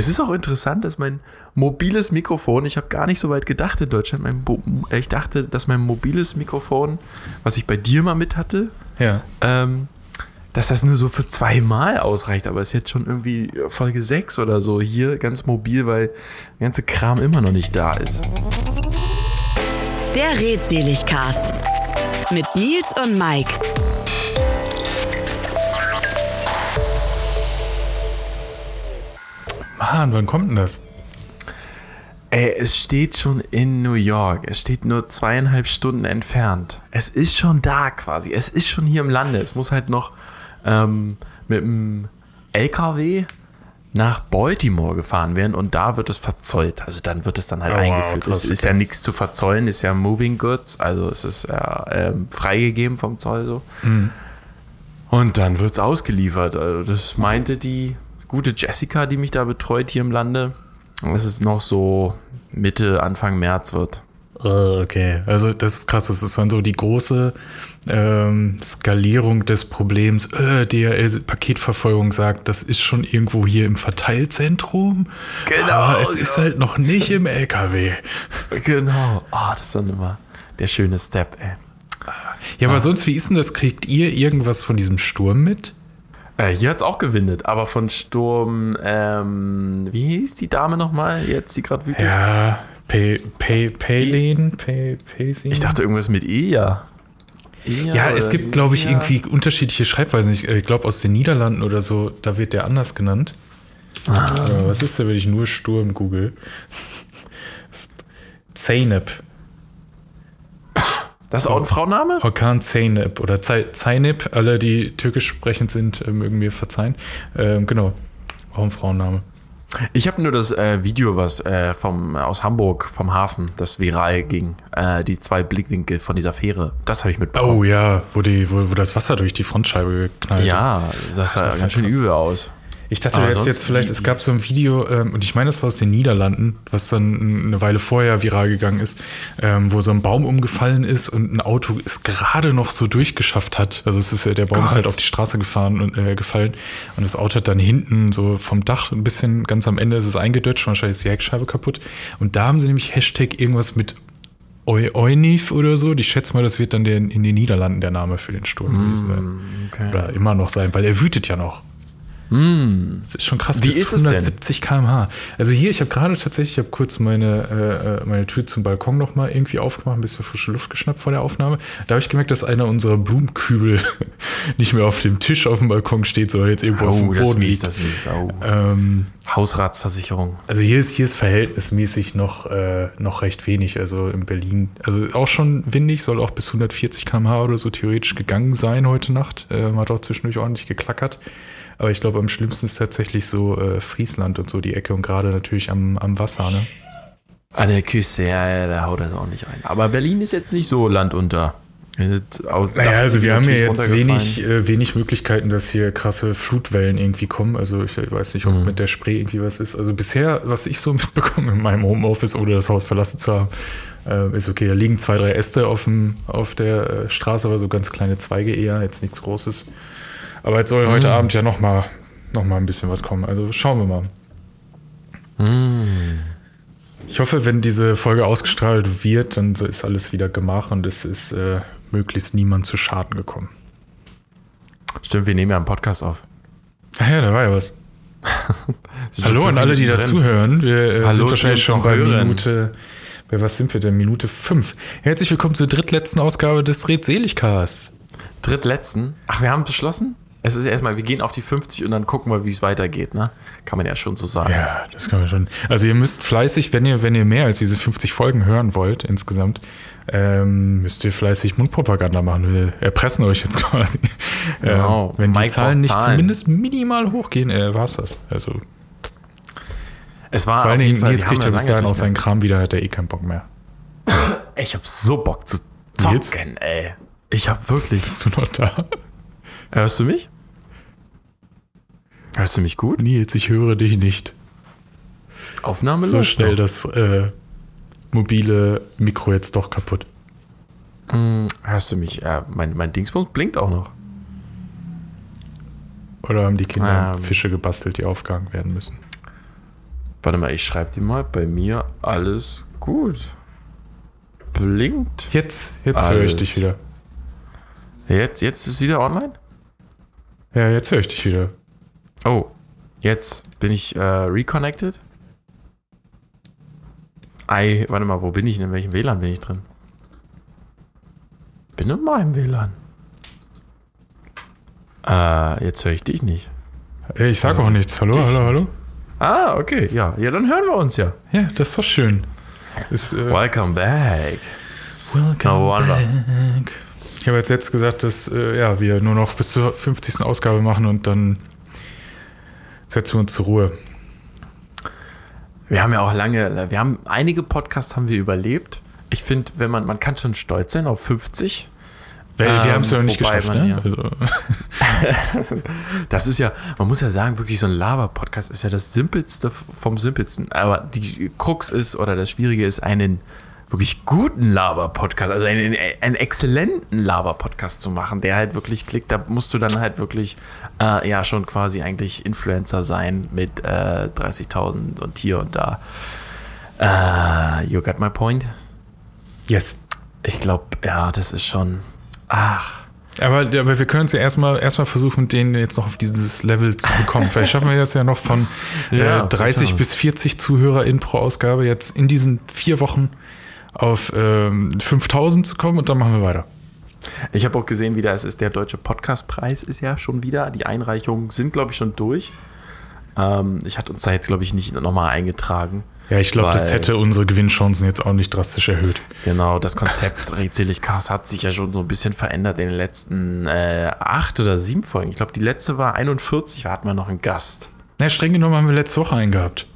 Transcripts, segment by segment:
Es ist auch interessant, dass mein mobiles Mikrofon, ich habe gar nicht so weit gedacht in Deutschland, mein, ich dachte, dass mein mobiles Mikrofon, was ich bei dir mal mit hatte, Ja. ähm, dass das nur so für zweimal ausreicht, aber es ist jetzt schon irgendwie Folge 6 oder so hier ganz mobil, weil der ganze Kram immer noch nicht da ist. Der Redseligcast mit Nils und Mike. Mann, wann kommt denn das? Ey, es steht schon in New York. Es steht nur zweieinhalb Stunden entfernt. Es ist schon da quasi. Es ist schon hier im Lande. Es muss halt noch ähm, mit dem LKW nach Baltimore gefahren werden und da wird es verzollt. Also dann wird es dann halt Oh, wow, eingeführt. krass, es ist ja nichts zu verzollen, ist ja Moving Goods, also es ist ja ähm, freigegeben vom Zoll so. Mhm. Und dann wird es ausgeliefert. Also das meinte die gute Jessica, die mich da betreut hier im Lande, es noch so Mitte, Anfang März wird. Oh, okay. Also das ist krass. Das ist dann so die große ähm, Skalierung des Problems. Äh, DHL-Paketverfolgung sagt, das ist schon irgendwo hier im Verteilzentrum. Genau, Aber es genau. ist halt noch nicht im LKW. Genau. Ah, das ist dann immer der schöne Step, ey. Ja, aber sonst, wie ist denn das? Kriegt ihr irgendwas von diesem Sturm mit? Äh, hier hat es auch gewindet, aber von Sturm, ähm, wie hieß die Dame nochmal, jetzt die gerade wütend? Ja, Pe Pe Pelin? Pe Pesin? Ich dachte irgendwas mit Eja. Eja Ja, es oder gibt, glaube ich, irgendwie unterschiedliche Schreibweisen. Ich äh, glaube, aus den Niederlanden oder so, da wird der anders genannt. Ah. Äh, was ist da, wenn ich nur Sturm google? Zeynep. Das ist auch ein Frauenname? Orkan Zeynep oder Zey- Zeynep. Alle, die türkisch sprechend sind, äh, mögen mir verzeihen. Ähm, genau. Auch ein Frauenname. Ich habe nur das äh, Video, was äh, vom, aus Hamburg, vom Hafen, das viral ging. Äh, die zwei Blickwinkel von dieser Fähre. Das habe ich mitbekommen. Oh ja, wo, die, wo, wo das Wasser durch die Frontscheibe geknallt ist. ja, das sah ganz schön übel aus. Ich dachte jetzt, jetzt vielleicht, es gab so ein Video, ähm, und ich meine, das war aus den Niederlanden, was dann eine Weile vorher viral gegangen ist, ähm, wo so ein Baum umgefallen ist und ein Auto es gerade noch so durchgeschafft hat. Also es ist der Baum ist Gott. halt auf die Straße gefahren und äh, gefallen und das Auto hat dann hinten so vom Dach ein bisschen, ganz am Ende ist es eingedutscht, wahrscheinlich ist die Heckscheibe kaputt. Und da haben sie nämlich Hashtag irgendwas mit Eu Eunif oder so. Ich schätze mal, das wird dann der, in den Niederlanden der Name für den Sturm gewesen sein. okay. Oder immer noch sein, weil er wütet ja noch. Das ist schon krass. Wie bis ist es denn? 170 km/h. Also hier, ich habe gerade tatsächlich, ich habe kurz meine, äh, äh, meine Tür zum Balkon noch mal irgendwie aufgemacht, ein bisschen frische Luft geschnappt vor der Aufnahme. Da habe ich gemerkt, dass einer unserer Blumenkübel nicht mehr auf dem Tisch auf dem Balkon steht, sondern jetzt irgendwo auf dem Oh, das ist Boden liegt. das mies. Oh. Ähm, Hausratsversicherung. also hier ist, hier ist verhältnismäßig noch, äh, noch recht wenig. Also in Berlin, also auch schon windig, soll auch bis 140 km/h oder so theoretisch gegangen sein heute Nacht. Ähm, hat auch zwischendurch ordentlich geklackert. Aber ich glaube, am schlimmsten ist tatsächlich so äh, Friesland und so die Ecke und gerade natürlich am, am Wasser. Ne? An der Küste, ja, ja, da haut das auch nicht rein. Aber Berlin ist jetzt nicht so landunter. Naja, also wir haben ja jetzt wenig, äh, wenig Möglichkeiten, dass hier krasse Flutwellen irgendwie kommen. Also ich weiß nicht, ob Mhm. mit der Spree irgendwie was ist. Also bisher, was ich so mitbekomme in meinem Homeoffice, ohne das Haus verlassen zu haben, äh, ist okay. Da liegen zwei, drei Äste auf, dem, auf der äh, Straße, aber so ganz kleine Zweige eher, jetzt nichts Großes. Aber jetzt soll heute Mhm. Abend ja noch mal, noch mal ein bisschen was kommen. Also schauen wir mal. Mhm. Ich hoffe, wenn diese Folge ausgestrahlt wird, dann ist alles wieder gemacht und es ist äh, möglichst niemand zu Schaden gekommen. Stimmt, wir nehmen ja einen Podcast auf. Ach ja, da war ja was. Hallo an alle, die Minuten dazuhören. Wir äh, Hallo, sind wahrscheinlich schon bei hören. Minute. Bei was sind wir denn? Minute 5. Herzlich willkommen zur drittletzten Ausgabe des Redseligcasts. Drittletzten. Ach, wir haben beschlossen? Es ist erstmal, wir gehen auf die 50 und dann gucken wir, wie es weitergeht, ne? Kann man ja schon so sagen. Ja, das kann man schon. Also ihr müsst fleißig, wenn ihr, wenn ihr mehr als diese 50 Folgen hören wollt insgesamt, ähm, müsst ihr fleißig Mundpropaganda machen. Wir erpressen euch jetzt quasi. Genau. Ähm, wenn die Mike Zahlen braucht nicht Zahlen. zumindest minimal hochgehen, äh, war's das. Also Es war vor allen Dingen, Fall, jetzt kriegt er bis dahin auch seinen Kram wieder, hat er eh keinen Bock mehr. Ich hab so Bock zu zocken, ey. Ich hab wirklich. Bist du noch da? Hörst du mich? Hörst du mich gut? Nils, ich höre dich nicht. Aufnahme so schnell noch. das äh, mobile Mikro jetzt doch kaputt. Hm, Hörst du mich? Ja, mein, mein Dingspunkt blinkt auch noch. Oder haben die Kinder Ähm. Fische gebastelt, die aufgehangen werden müssen? Warte mal, ich schreibe dir mal. Bei mir alles gut. Blinkt. Jetzt, jetzt höre ich dich wieder. Jetzt, jetzt ist wieder online? Ja, jetzt höre ich dich wieder. Oh, jetzt bin ich äh, reconnected. Ei, warte mal, wo bin ich denn? In welchem WLAN bin ich drin? Bin in meinem WLAN. Äh, jetzt höre ich dich nicht. Ich sag auch nichts. Hallo, dich hallo, hallo. Ah, okay, ja. Ja, dann hören wir uns ja. Ja, das ist doch schön. Ist, äh, Welcome back. welcome No wonder. back. Ich habe jetzt jetzt gesagt, dass äh, ja, wir nur noch bis zur 50. Ausgabe machen und dann setzen wir uns zur Ruhe. Wir haben ja auch lange, wir haben einige Podcasts haben wir überlebt. Ich finde, wenn man, man kann schon stolz sein auf 50. Weil wir Ähm, haben es ja noch nicht geschafft, man ne? ja- Also, Das ist ja, man muss ja sagen, wirklich so ein Laber-Podcast ist ja das Simpelste vom Simpelsten. Aber die Krux ist, oder das Schwierige ist, einen wirklich guten Laber-Podcast, also einen, einen exzellenten Laber-Podcast zu machen, der halt wirklich klickt, da musst du dann halt wirklich, äh, ja, schon quasi eigentlich Influencer sein mit äh, 30.000 und hier und da. Äh, you got my point? yes. Ich glaube, ja, das ist schon, ach, Aber, aber wir können uns ja erstmal erstmal versuchen, den jetzt noch auf dieses Level zu bekommen. Vielleicht schaffen wir das ja noch von Ja, äh, 30 sicher. bis 40 ZuhörerInnen pro Ausgabe jetzt in diesen vier Wochen auf ähm, 5000 zu kommen und dann machen wir weiter. Ich habe auch gesehen, wieder, es ist der deutsche Podcastpreis ist ja schon wieder. Die Einreichungen sind, glaube ich, schon durch. Ähm, ich hatte uns da jetzt, glaube ich, nicht nochmal eingetragen. Ja, ich glaube, das hätte unsere Gewinnchancen jetzt auch nicht drastisch erhöht. Genau, das Konzept Rätselig Cast hat sich ja schon so ein bisschen verändert in den letzten äh, acht oder sieben Folgen. Ich glaube, die letzte war 41, da hatten wir noch einen Gast. Na, streng genommen haben wir letzte Woche einen gehabt.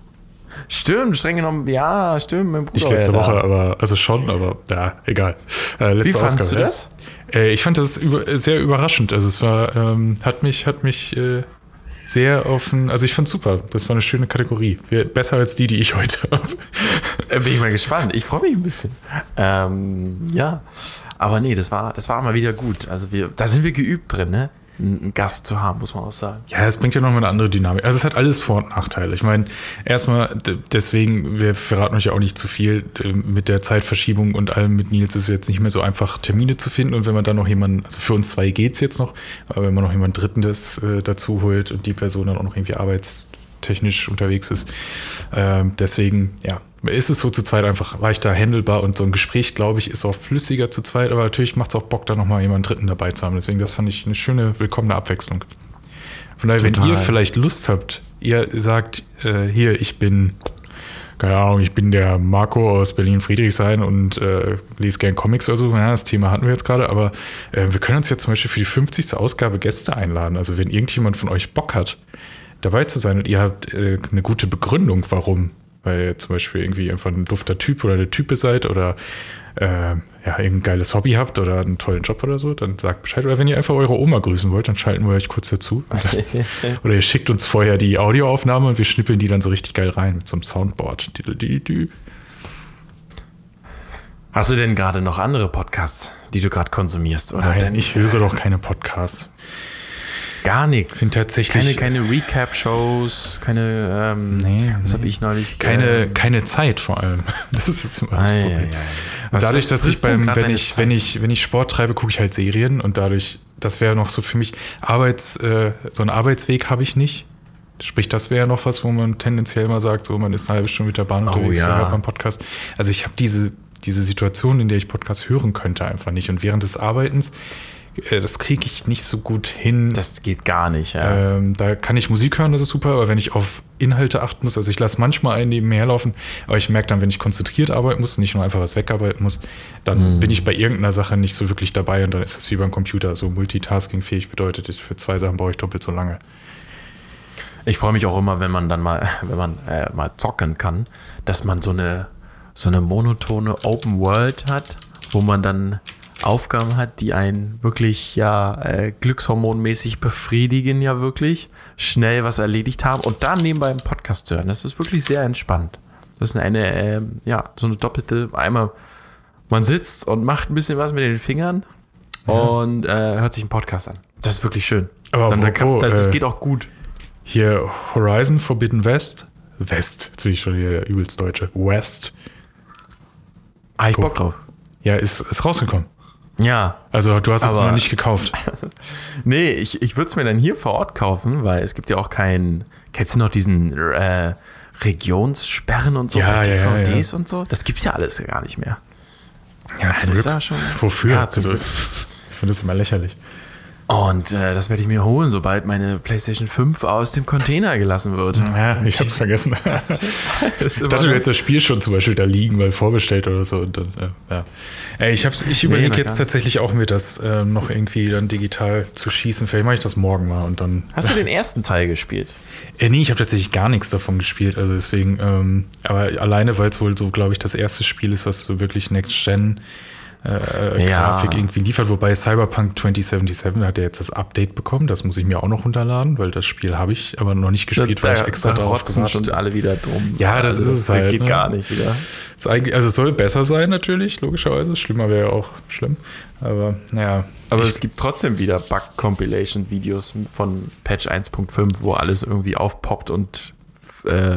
Stimmt, streng genommen, ja, stimmt. Mein Bruder Nicht letzte ja Woche, da. aber, also schon, aber ja, egal. Äh, letzte Wie fandest du Ausgabe, ja. das? Äh, ich fand das über, sehr überraschend. Also es war, ähm, hat mich, hat mich äh, sehr auf ein, also ich fand super. Das war eine schöne Kategorie. Besser als die, die ich heute habe. Äh, Bin ich mal gespannt. Ich freue mich ein bisschen. Ähm, ja, aber nee, das war, das war mal wieder gut. Also wir, da sind wir geübt drin, ne? Einen Gast zu haben, muss man auch sagen. Ja, es bringt ja nochmal eine andere Dynamik. Also es hat alles Vor- und Nachteile. Ich meine, erstmal, deswegen, wir verraten euch ja auch nicht zu viel, mit der Zeitverschiebung und allem mit Nils ist es jetzt nicht mehr so einfach, Termine zu finden. Und wenn man dann noch jemanden, also für uns zwei geht's jetzt noch, aber wenn man noch jemanden Dritten das äh, dazu holt und die Person dann auch noch irgendwie arbeitstechnisch unterwegs ist, ähm, deswegen, ja, ist es so zu zweit einfach leichter handelbar und so ein Gespräch, glaube ich, ist auch flüssiger zu zweit, aber natürlich macht es auch Bock, da nochmal jemanden Dritten dabei zu haben. Deswegen, das fand ich eine schöne, willkommene Abwechslung. Von daher, wenn Total. ihr vielleicht Lust habt, ihr sagt, äh, hier, ich bin, keine Ahnung, ich bin der Marco aus Berlin-Friedrichshain und äh, lese gern Comics oder so, ja, das Thema hatten wir jetzt gerade, aber äh, wir können uns jetzt zum Beispiel für die 50. Ausgabe Gäste einladen. Also wenn irgendjemand von euch Bock hat, dabei zu sein und ihr habt äh, eine gute Begründung, warum, weil ihr zum Beispiel irgendwie einfach ein dufter Typ oder eine Type seid oder äh, ja, irgendein geiles Hobby habt oder einen tollen Job oder so, dann sagt Bescheid. Oder wenn ihr einfach eure Oma grüßen wollt, dann schalten wir euch kurz dazu. Oder ihr schickt uns vorher die Audioaufnahme und wir schnippeln die dann so richtig geil rein mit so einem Soundboard. Hast du denn gerade noch andere Podcasts, die du gerade konsumierst? Oder Nein, denn ich höre doch keine Podcasts. Gar nichts? Sind tatsächlich- keine, keine Recap-Shows, keine. Ähm, Nee, was nee. habe ich neulich? Keine, ähm, keine Zeit vor allem. Das ist immer das ei, Problem. ei. Und Was- dadurch, dass ich beim, wenn ich, Zeit? wenn ich, wenn ich Sport treibe, gucke ich halt Serien und dadurch, das wäre noch so für mich Arbeits, äh, so einen Arbeitsweg habe ich nicht. Sprich, das wäre ja noch was, wo man tendenziell mal sagt, so man ist eine halbe Stunde mit der Bahn unterwegs, ja. da hört man Podcast. Also ich habe diese, diese Situation, in der ich Podcast hören könnte, einfach nicht. Und während des Arbeitens, das kriege ich nicht so gut hin. Das geht gar nicht, ja. Ähm, da kann ich Musik hören, das ist super, aber wenn ich auf Inhalte achten muss, also ich lasse manchmal einen nebenher laufen, aber ich merke dann, wenn ich konzentriert arbeiten muss, nicht nur einfach was wegarbeiten muss, dann bin ich bei irgendeiner Sache nicht so wirklich dabei und dann ist das wie beim Computer. So multitaskingfähig bedeutet, ich- für zwei Sachen brauche ich doppelt so lange. Ich freue mich auch immer, wenn man dann mal, wenn man äh, mal zocken kann, dass man so eine, so eine monotone Open World hat, wo man dann Aufgaben hat, die einen wirklich ja äh, glückshormonmäßig befriedigen, ja wirklich, schnell was erledigt haben und dann nebenbei einen Podcast hören. Das ist wirklich sehr entspannt. Das ist eine, ähm, ja, so eine doppelte, einmal, man sitzt und macht ein bisschen was mit den Fingern und äh, hört sich einen Podcast an. Das ist wirklich schön. Aber dann, dann kann, apropos, das äh, geht auch gut. Hier Horizon Forbidden West West. Jetzt bin ich schon hier übelst Deutsche. West. Ah, ich Bock drauf. Ja, ist, ist rausgekommen. Ja. Also du hast es noch nicht gekauft. Nee, ich, ich würde es mir dann hier vor Ort kaufen, weil es gibt ja auch keinen. Kennst du noch diesen äh, Regionssperren und so Ja, bei ja, ja, DVDs und so? Das gibt's ja alles gar nicht mehr. Ja, ja schon- Wofür? Ja, zum also, Glück. ich finde das immer lächerlich. Und äh, das werde ich mir holen, sobald meine PlayStation 5 aus dem Container gelassen wird. Ja, ich hab's vergessen. Das ist Ich dachte, du hättest das Spiel schon zum Beispiel da liegen, weil vorbestellt oder so. Und dann, ja, ja. Ey, ich hab's, ich überlege na jetzt tatsächlich auch mir das ähm, noch irgendwie dann digital zu schießen. Vielleicht mache ich das morgen mal und dann. Hast du den ersten Teil gespielt? Äh, nee, ich habe tatsächlich gar nichts davon gespielt. Also deswegen, ähm, aber alleine, weil es wohl so, glaube ich, das erste Spiel ist, was so wirklich Next-Gen äh, Ja. Grafik irgendwie liefert. Wobei Cyberpunk 2077 hat ja jetzt das Update bekommen. Das muss ich mir auch noch runterladen, weil das Spiel habe ich aber noch nicht gespielt, weil ich extra da drauf gewartet schon alle wieder drum. Ja, das ist es halt, geht ne? gar nicht wieder. Ist eigentlich, also es soll besser sein natürlich, logischerweise. Schlimmer wäre ja auch schlimm. Aber naja. Aber es gibt trotzdem wieder Bug-Compilation-Videos von Patch 1.5, wo alles irgendwie aufpoppt und äh,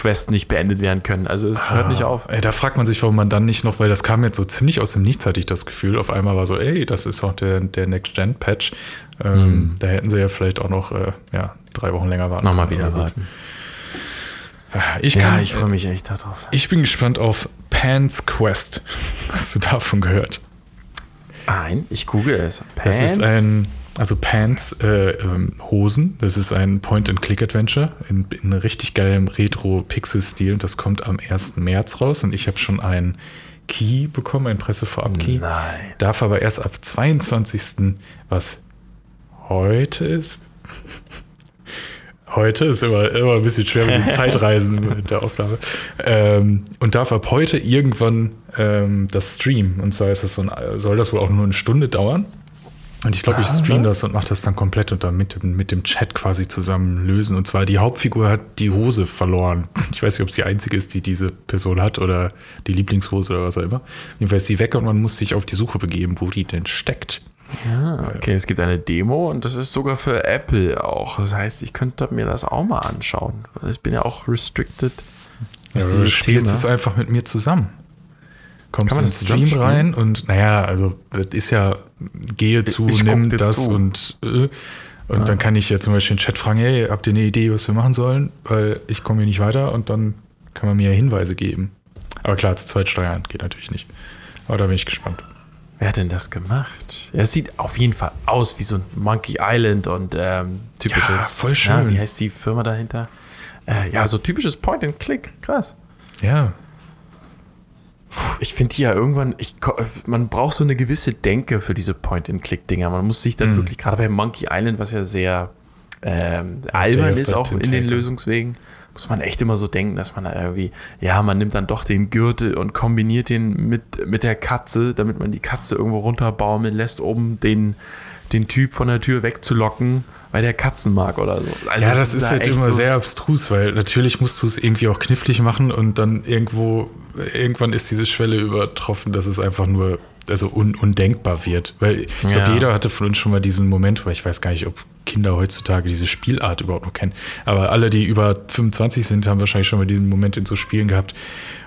Quests nicht beendet werden können. Also es hört nicht auf. Ey, da fragt man sich, warum man dann nicht noch, weil das kam jetzt so ziemlich aus dem Nichts, hatte ich das Gefühl. Auf einmal war so, ey, das ist auch der, der Next-Gen-Patch. Ähm, Hm. Da hätten sie ja vielleicht auch noch äh, ja, drei Wochen länger warten. Nochmal wieder warten. Ich, Ja, kann, ich freue mich echt darauf. ich bin gespannt auf Pan's Quest. Hast du davon gehört? Nein, ich google es. Das ist ein, also Pants äh, ähm, Hosen. Das ist ein Point-and-Click-Adventure in, in richtig geilem Retro-Pixel-Stil. Das kommt am 1. März raus und ich habe schon einen Key bekommen, einen Pressevorab-Key. Nein. Darf aber erst ab 22. was heute ist. Heute ist immer, immer ein bisschen schwer mit den Zeitreisen mit der Aufnahme. Ähm, und darf ab heute irgendwann ähm, das streamen. Und zwar ist das so ein, soll das wohl auch nur eine Stunde dauern. Und ich glaube, ich stream das und mache das dann komplett und dann mit dem, mit dem Chat quasi zusammen lösen. Und zwar die Hauptfigur hat die Hose verloren. Ich weiß nicht, ob es die einzige ist, die diese Person hat oder die Lieblingshose oder was auch immer. Jedenfalls ist sie weg und man muss sich auf die Suche begeben, wo die denn steckt. Ah, okay, es gibt eine Demo und das ist sogar für Apple auch. Das heißt, ich könnte mir das auch mal anschauen. Ich bin ja auch restricted. Ja, du spielst Thema- es einfach mit mir zusammen. Kommst Kann man in den Stream rein und naja, also das ist ja, gehe zu, Ich guck nimm das zu. und äh, und dann kann ich ja zum Beispiel den Chat fragen, hey, habt ihr eine Idee, was wir machen sollen? Weil ich komme hier nicht weiter und dann kann man mir Hinweise geben. Aber klar, zu zweit steuern geht natürlich nicht. Aber da bin ich gespannt. Wer hat denn das gemacht? Ja, es sieht auf jeden Fall aus wie so ein Monkey Island und ähm, typisches. Ja, voll Na, schön. wie heißt die Firma dahinter? Äh, ja, so typisches Point and Click. Krass. Ja, Ich finde die ja irgendwann, ich, man braucht so eine gewisse Denke für diese Point-and-Click-Dinger. Man muss sich dann wirklich, gerade bei Monkey Island, was ja sehr ähm, albern ist, auch in den. Lösungswegen, muss man echt immer so denken, dass man da irgendwie, ja, man nimmt dann doch den Gürtel und kombiniert den mit, mit der Katze, damit man die Katze irgendwo runterbaumeln lässt, um den, den Typ von der Tür wegzulocken, weil der Katzen mag oder so. Also ja, das ist da halt immer so- sehr abstrus, weil natürlich musst du es irgendwie auch knifflig machen und dann irgendwo, irgendwann ist diese Schwelle übertroffen, dass es einfach nur, also un, undenkbar wird. Weil ich glaube, Ja. jeder hatte von uns schon mal diesen Moment, weil ich weiß gar nicht, ob Kinder heutzutage diese Spielart überhaupt noch kennen. Aber alle, die über 25 sind, haben wahrscheinlich schon mal diesen Moment in so Spielen gehabt,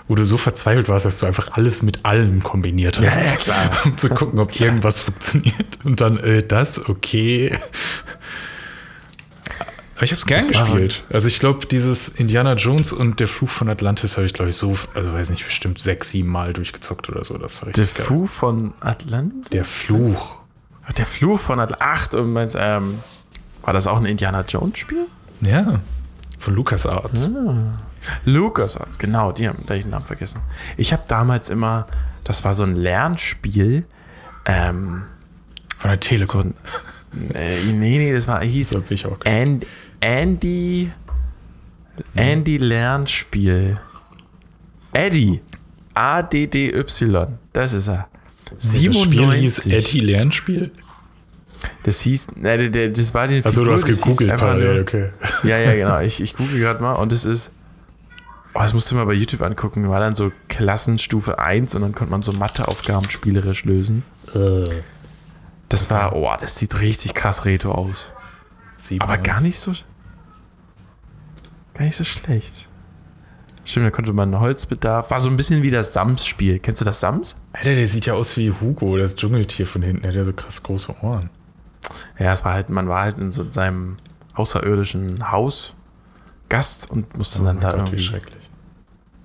wo du so verzweifelt warst, dass du einfach alles mit allem kombiniert hast. Ja, ja, klar. Um zu gucken, ob irgendwas funktioniert. Und dann, äh, das, okay. Aber ich habe es gern Das gespielt. Also ich glaube, dieses Indiana Jones und der Fluch von Atlantis habe ich, glaube ich, so, also weiß nicht, bestimmt sechs, sieben Mal durchgezockt oder so. Das war Der richtig geil. Fu von Atlantis? Der Fluch. Ach, Der Fluch von Atlantis. Ach, du meinst, ähm, war das auch ein Indiana Jones Spiel? Ja. Von LucasArts. LucasArts, genau, die haben den Namen vergessen. Ich habe damals immer, das war so ein Lernspiel, ähm, Von der so Telekom. ein, äh, nee, nee, das war, hieß So ich auch And, Andy, Andy Lernspiel. Eddie, A-D-D-Y, das ist er. Das Spiel hieß 97. Eddie Lernspiel. Das hieß, der- das war die Achso, du hast gegoogelt parallel, okay. Ja, ja, genau. Ich, ich google gerade mal und es ist. Oh, das musst du mal bei YouTube angucken. War dann so Klassenstufe 1 und dann konnte man so Matheaufgaben spielerisch lösen. Das war, oh, das sieht richtig krass retro aus. Aber gar nicht so. Gar nicht so schlecht. Stimmt, da konnte man Holzbedarf. War so ein bisschen wie das Sams-Spiel. Kennst du das Sams? Alter, der sieht ja aus wie Hugo, das Dschungeltier von hinten. Der hat ja so krass große Ohren. Ja, es war halt, man war halt in so seinem außerirdischen Haus Gast und musste Oh dann da Gott, wie irgendwie. schrecklich.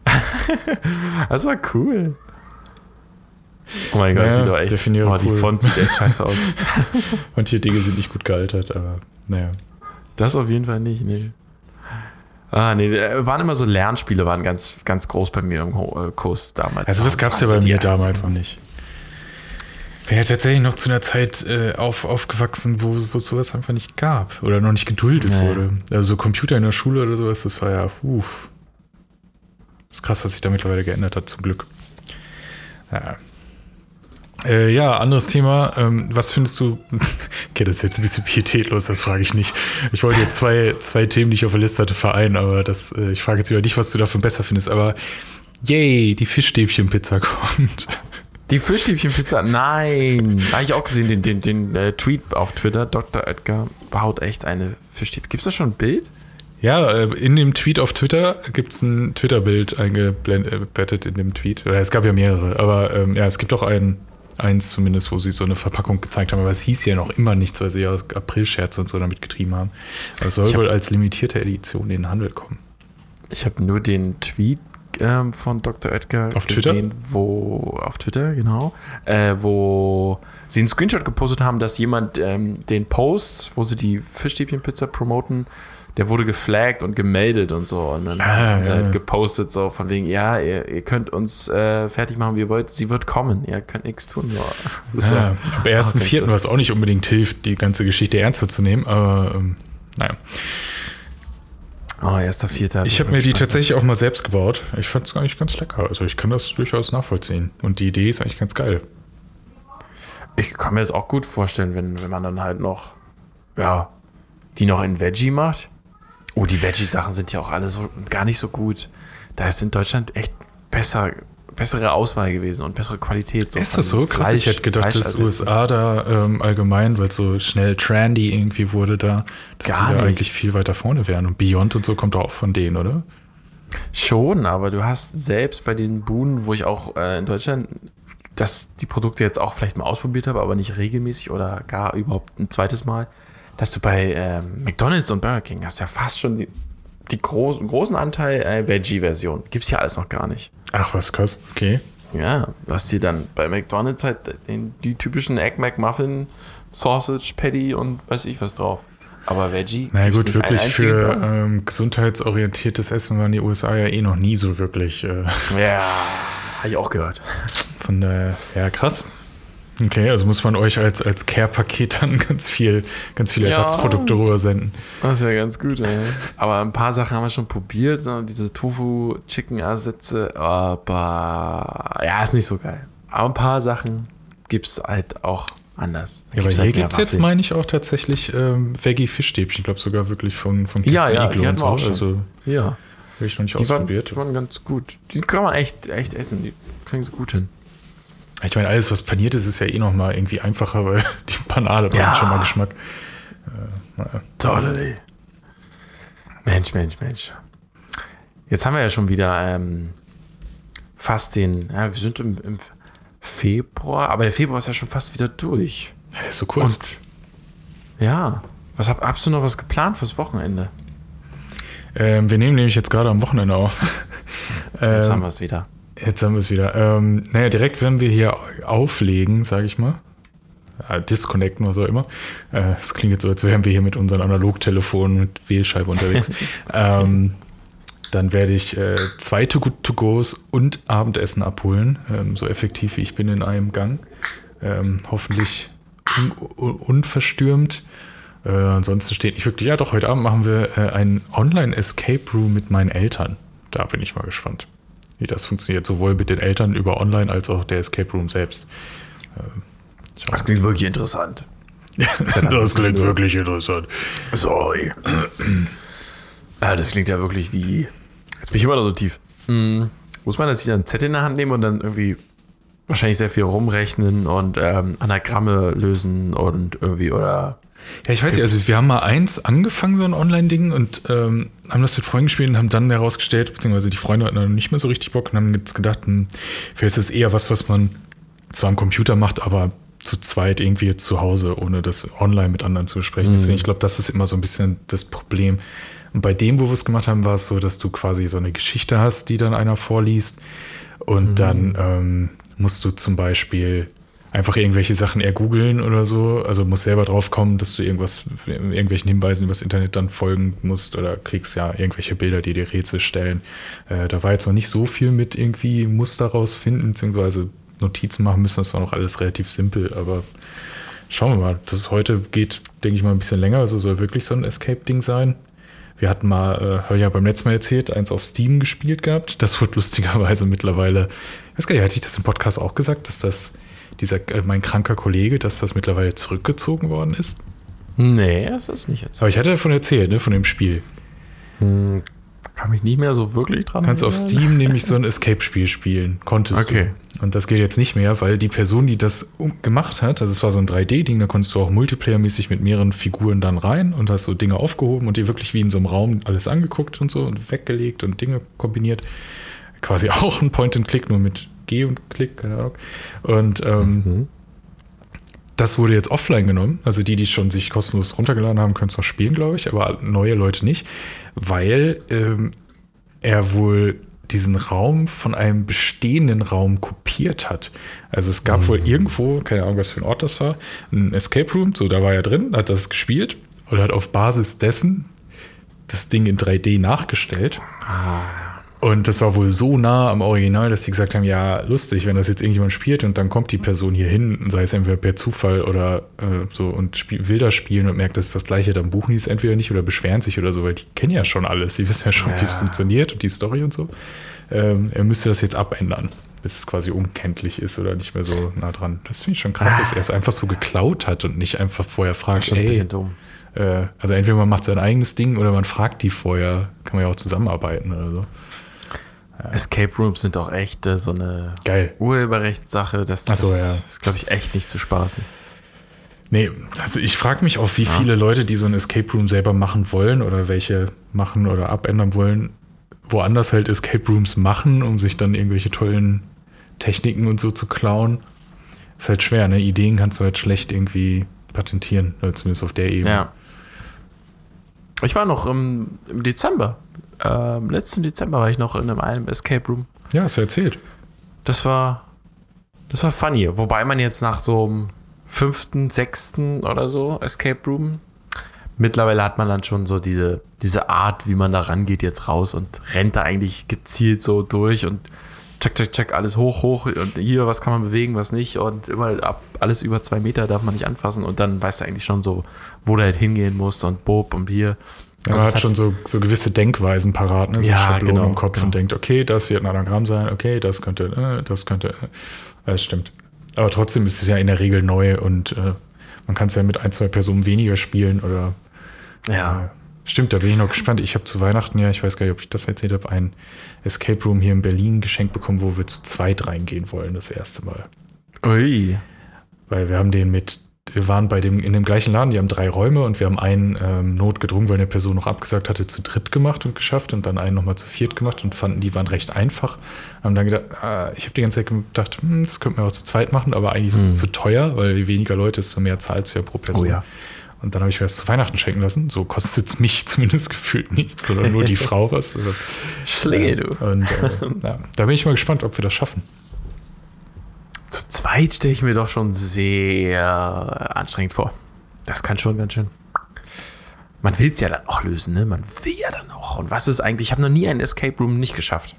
Das war cool. Oh mein Gott, Ja, sieht aber echt. definiere Oh, die cool. Font sieht echt scheiße aus. Und hier Dinge sind nicht gut gealtert, aber naja. Das auf jeden Fall nicht, nee. Ah, nee, äh, waren immer so Lernspiele, waren ganz, ganz groß bei mir im äh, Kurs damals. Also was gab es ja bei mir damals noch nicht. Ich bin ja tatsächlich noch zu einer Zeit äh, auf, aufgewachsen, wo wo es sowas einfach nicht gab oder noch nicht geduldet Nee. wurde. Also so Computer in der Schule oder sowas, das war ja, uff. Das ist krass, was sich da mittlerweile geändert hat, zum Glück. Ja, äh, ja anderes Thema. Ähm, was findest du? okay, das ist jetzt ein bisschen pietätlos, das frage ich nicht. Ich wollte jetzt zwei, zwei Themen, die ich auf der Liste hatte, vereinen, aber das, äh, ich frage jetzt wieder dich, was du davon besser findest. Aber yay, die Fischstäbchenpizza kommt. Die Fischstäbchenpizza, nein. Habe ich auch gesehen, den, den, den äh, Tweet auf Twitter. Dr. Edgar baut echt eine Fischstäbchen. Gibt es da schon ein Bild? Ja, äh, in dem Tweet auf Twitter gibt es ein Twitter-Bild eingebettet in dem Tweet. Oder es gab ja mehrere, aber ähm, ja, es gibt auch ein, eins zumindest, wo sie so eine Verpackung gezeigt haben, aber es hieß ja noch immer nichts, weil sie ja April-Scherze und so damit getrieben haben. Aber es soll wohl als limitierte Edition in den Handel kommen. Ich habe nur den Tweet ähm, von Dr. Edgar Auf Twitter? gesehen, wo auf Twitter, genau, äh, wo sie einen Screenshot gepostet haben, dass jemand ähm, den Post, wo sie die Fischstäbchenpizza promoten, der wurde geflaggt und gemeldet und so. Und dann Ah, haben sie ja, halt ja. gepostet, so von wegen, ja, ihr, ihr könnt uns äh, fertig machen, wie ihr wollt, sie wird kommen, ihr könnt nichts tun. So. Das Ja, war- ab Ah, 1.4., okay, was auch nicht unbedingt hilft, die ganze Geschichte ernster zu nehmen, aber ähm, naja. Oh, erster Vierter. Ich habe mir die tatsächlich auch mal selbst gebaut. Ich fand es eigentlich ganz lecker. Also ich kann das durchaus nachvollziehen. Und die Idee ist eigentlich ganz geil. Ich kann mir das auch gut vorstellen, wenn, wenn man dann halt noch, ja, die noch in Veggie macht. Oh, die Veggie-Sachen sind ja auch alle so gar nicht so gut. Da ist in Deutschland echt besser, bessere Auswahl gewesen und bessere Qualität. Ist von das so? Krass, ich hätte gedacht, dass Fleischersätzen. USA da ähm, allgemein, weil es so schnell trendy irgendwie wurde da, dass Gar die da nicht. eigentlich viel weiter vorne wären. Und Beyond und so kommt auch von denen, oder? Schon, aber du hast selbst bei den Buden, wo ich auch äh, in Deutschland dass die Produkte jetzt auch vielleicht mal ausprobiert habe, aber nicht regelmäßig oder gar überhaupt ein zweites Mal, dass du bei ähm, McDonalds und Burger King hast ja fast schon die, die groß, großen Anteil äh, Veggie-Version. Gibt es ja alles noch gar nicht. Ach, was krass. Okay. Ja, du hast dir dann bei McDonalds halt den, die typischen Egg McMuffin, Sausage, Patty und weiß ich was drauf. Aber Veggie. Na ja, gibt's gut, wirklich für ähm, gesundheitsorientiertes Essen waren die USA ja eh noch nie so wirklich. Äh, Ja, habe ich auch gehört. von der, ja, krass. Okay, also muss man euch als, als Care-Paket dann ganz viel, ganz viele Ja. Ersatzprodukte rübersenden. Das ist ja ganz gut, ey. Aber ein paar Sachen haben wir schon probiert, so diese Tofu-Chicken-Ersätze, aber ja, ist nicht so geil. Aber ein paar Sachen gibt es halt auch anders. Da Ja, aber hier halt mehr gibt es jetzt, meine ich, auch tatsächlich ähm, Veggie-Fischstäbchen. Ich glaube sogar wirklich von, von Ja, Captain ja, Iglo die und wir auch schon. Also Ja, habe ich noch nicht die waren, ausprobiert. die waren ganz gut. Die kann man echt, echt essen. Die kriegen sie gut hin. Ich meine, alles, was paniert ist, ist ja eh noch mal irgendwie einfacher, weil die Panade Ja. schon mal Geschmack. Totally. Mensch, Mensch, Mensch. Jetzt haben wir ja schon wieder ähm, fast den, ja, wir sind im, im Februar, aber der Februar ist ja schon fast wieder durch. Ja, ist so kurz. Und ja, was hab, hast du noch was geplant fürs Wochenende? Ähm, wir nehmen nämlich jetzt gerade am Wochenende auf. Jetzt Ähm, haben wir es wieder. Jetzt haben wir es wieder. Ähm, naja, direkt, wenn wir hier auflegen, sage ich mal, ja, disconnecten oder so immer. Äh, Es klingt jetzt so, als wären wir hier mit unseren Analogtelefonen mit Wählscheibe unterwegs. ähm, dann werde ich äh, zwei To-Go's und Abendessen abholen, ähm, so effektiv wie ich bin in einem Gang. Ähm, hoffentlich un un unverstürmt. Äh, ansonsten steht nicht wirklich. Ja, doch, heute Abend machen wir äh, einen Online-Escape Room mit meinen Eltern. Da bin ich mal gespannt, wie das funktioniert. Sowohl mit den Eltern über Online als auch der Escape Room selbst. Das klingt wirklich interessant. das klingt wirklich interessant. Sorry. ja, das klingt ja wirklich wie. Jetzt bin ich immer noch so tief. Hm, muss man jetzt hier einen Zettel in der Hand nehmen und dann irgendwie wahrscheinlich sehr viel rumrechnen und ähm, Anagramme lösen und irgendwie oder Ja, ich weiß nicht, also wir haben mal eins angefangen, so ein Online-Ding, und ähm, haben das mit Freunden gespielt und haben dann herausgestellt, beziehungsweise die Freunde hatten dann nicht mehr so richtig Bock und haben jetzt gedacht, hm, vielleicht ist es eher was, was man zwar am Computer macht, aber zu zweit irgendwie jetzt zu Hause, ohne das online mit anderen zu besprechen. Deswegen, ich glaube, das ist immer so ein bisschen das Problem. Und bei dem, wo wir es gemacht haben, war es so, dass du quasi so eine Geschichte hast, die dann einer vorliest. Und dann ähm, musst du zum Beispiel einfach irgendwelche Sachen eher googeln oder so. Also musst selber drauf kommen, dass du irgendwas, irgendwelchen Hinweisen übers Internet dann folgen musst oder kriegst ja irgendwelche Bilder, die dir Rätsel stellen. Äh, da war jetzt noch nicht so viel mit irgendwie Muster rausfinden, beziehungsweise Notizen machen müssen. Das war noch alles relativ simpel, aber schauen wir mal. Das heute geht, denke ich mal, ein bisschen länger. Also soll wirklich so ein Escape-Ding sein. Wir hatten mal, äh, ja beim letzten Mal erzählt, eins auf Steam gespielt gehabt. Das wird lustigerweise mittlerweile, ich weiß gar nicht, hatte ich das im Podcast auch gesagt, dass das, dieser, äh, mein kranker Kollege, dass das mittlerweile zurückgezogen worden ist? Nee, das ist nicht jetzt. Aber ich hatte davon erzählt, ne, von dem Spiel. Kann mich nicht mehr so wirklich dran Kannst auf erinnern. Steam nämlich so ein Escape-Spiel spielen. Konntest Okay. du. Und das geht jetzt nicht mehr, weil die Person, die das gemacht hat, also es war so ein 3D-Ding, da konntest du auch multiplayermäßig mit mehreren Figuren dann rein und hast so Dinge aufgehoben und dir wirklich wie in so einem Raum alles angeguckt und so und weggelegt und Dinge kombiniert. Quasi auch ein Point-and-Click, nur mit G und Klick, keine Ahnung. Und ähm, das wurde jetzt offline genommen. Also die, die schon sich kostenlos runtergeladen haben, können es noch spielen, glaube ich, aber neue Leute nicht, weil ähm, er wohl diesen Raum von einem bestehenden Raum kopiert hat. Also es gab wohl irgendwo, keine Ahnung, was für ein Ort das war, ein Escape Room, so da war er drin, hat das gespielt und hat auf Basis dessen das Ding in 3D nachgestellt. Und das war wohl so nah am Original, dass die gesagt haben, ja, lustig, wenn das jetzt irgendjemand spielt und dann kommt die Person hier hin, sei es entweder per Zufall oder äh, so und spiel, will das spielen und merkt, das ist das gleiche, dann buchen die es entweder nicht oder beschweren sich oder so, weil die kennen ja schon alles, die wissen ja schon, wie es Ja. funktioniert und die Story und so. Ähm, er müsste das jetzt abändern, bis es quasi unkenntlich ist oder nicht mehr so nah dran. Das finde ich schon krass, dass er es einfach so geklaut hat und nicht einfach vorher fragt, Schon ein bisschen dumm. äh, also entweder man macht sein eigenes Ding oder man fragt die vorher, kann man ja auch zusammenarbeiten oder so. Escape Rooms sind auch echt äh, so eine Geil. Urheberrechtssache. Das, das so, ja. ist, glaube ich, echt nicht zu spaßen. Nee, also ich frage mich auch, wie viele Leute, die so ein Escape Room selber machen wollen oder welche machen oder abändern wollen, woanders halt Escape Rooms machen, um sich dann irgendwelche tollen Techniken und so zu klauen. Ist halt schwer, ne? Ideen kannst du halt schlecht irgendwie patentieren, oder zumindest auf der Ebene. Ja. Ich war noch im, im Dezember. Ähm, letzten Dezember war ich noch in einem, Escape Room. Ja, hast du erzählt. Das war, das war funny. Wobei man jetzt nach so einem fünften, sechsten oder so Escape Room mittlerweile hat man dann schon so diese, diese Art, wie man da rangeht jetzt raus und rennt da eigentlich gezielt so durch und check, check, check, alles hoch, hoch und hier, was kann man bewegen, was nicht und immer ab, alles über zwei Meter darf man nicht anfassen und dann weißt du eigentlich schon so, wo du halt hingehen musst und bob und hier. Man Also es hat schon so, so gewisse Denkweisen parat, ne? so Ja, Schablonen genau, im Kopf genau. und denkt, okay, das wird ein Anagramm sein, okay, das könnte, äh, das könnte, äh, das stimmt. Aber trotzdem ist es ja in der Regel neu und äh, man kann es ja mit ein, zwei Personen weniger spielen oder Ja. äh, stimmt, da bin ich noch gespannt. Ich habe zu Weihnachten ja, ich weiß gar nicht, ob ich das erzählt habe, ein Escape Room hier in Berlin geschenkt bekommen, wo wir zu zweit reingehen wollen, das erste Mal. Ui. Weil wir haben den mit, wir waren bei dem, in dem gleichen Laden, die haben drei Räume und wir haben einen ähm, notgedrungen, weil eine Person noch abgesagt hatte, zu dritt gemacht und geschafft und dann einen nochmal zu viert gemacht und fanden, die waren recht einfach. Haben dann gedacht, ah, ich habe die ganze Zeit gedacht, hm, das könnten wir auch zu zweit machen, aber eigentlich ist es zu teuer, weil je weniger Leute, desto mehr zahlst du ja pro Person. Oh ja. Und dann habe ich mir das zu Weihnachten schenken lassen. So kostet es mich zumindest gefühlt nichts, sondern nur die Frau was. Oder, Schlinge, du. Und äh, ja, da bin ich mal gespannt, ob wir das schaffen. Zu zweit stelle ich mir doch schon sehr anstrengend vor. Das kann schon ganz schön. Man will es ja dann auch lösen, ne? Man will ja dann auch. Und was ist eigentlich? Ich habe noch nie einen Escape Room nicht geschafft.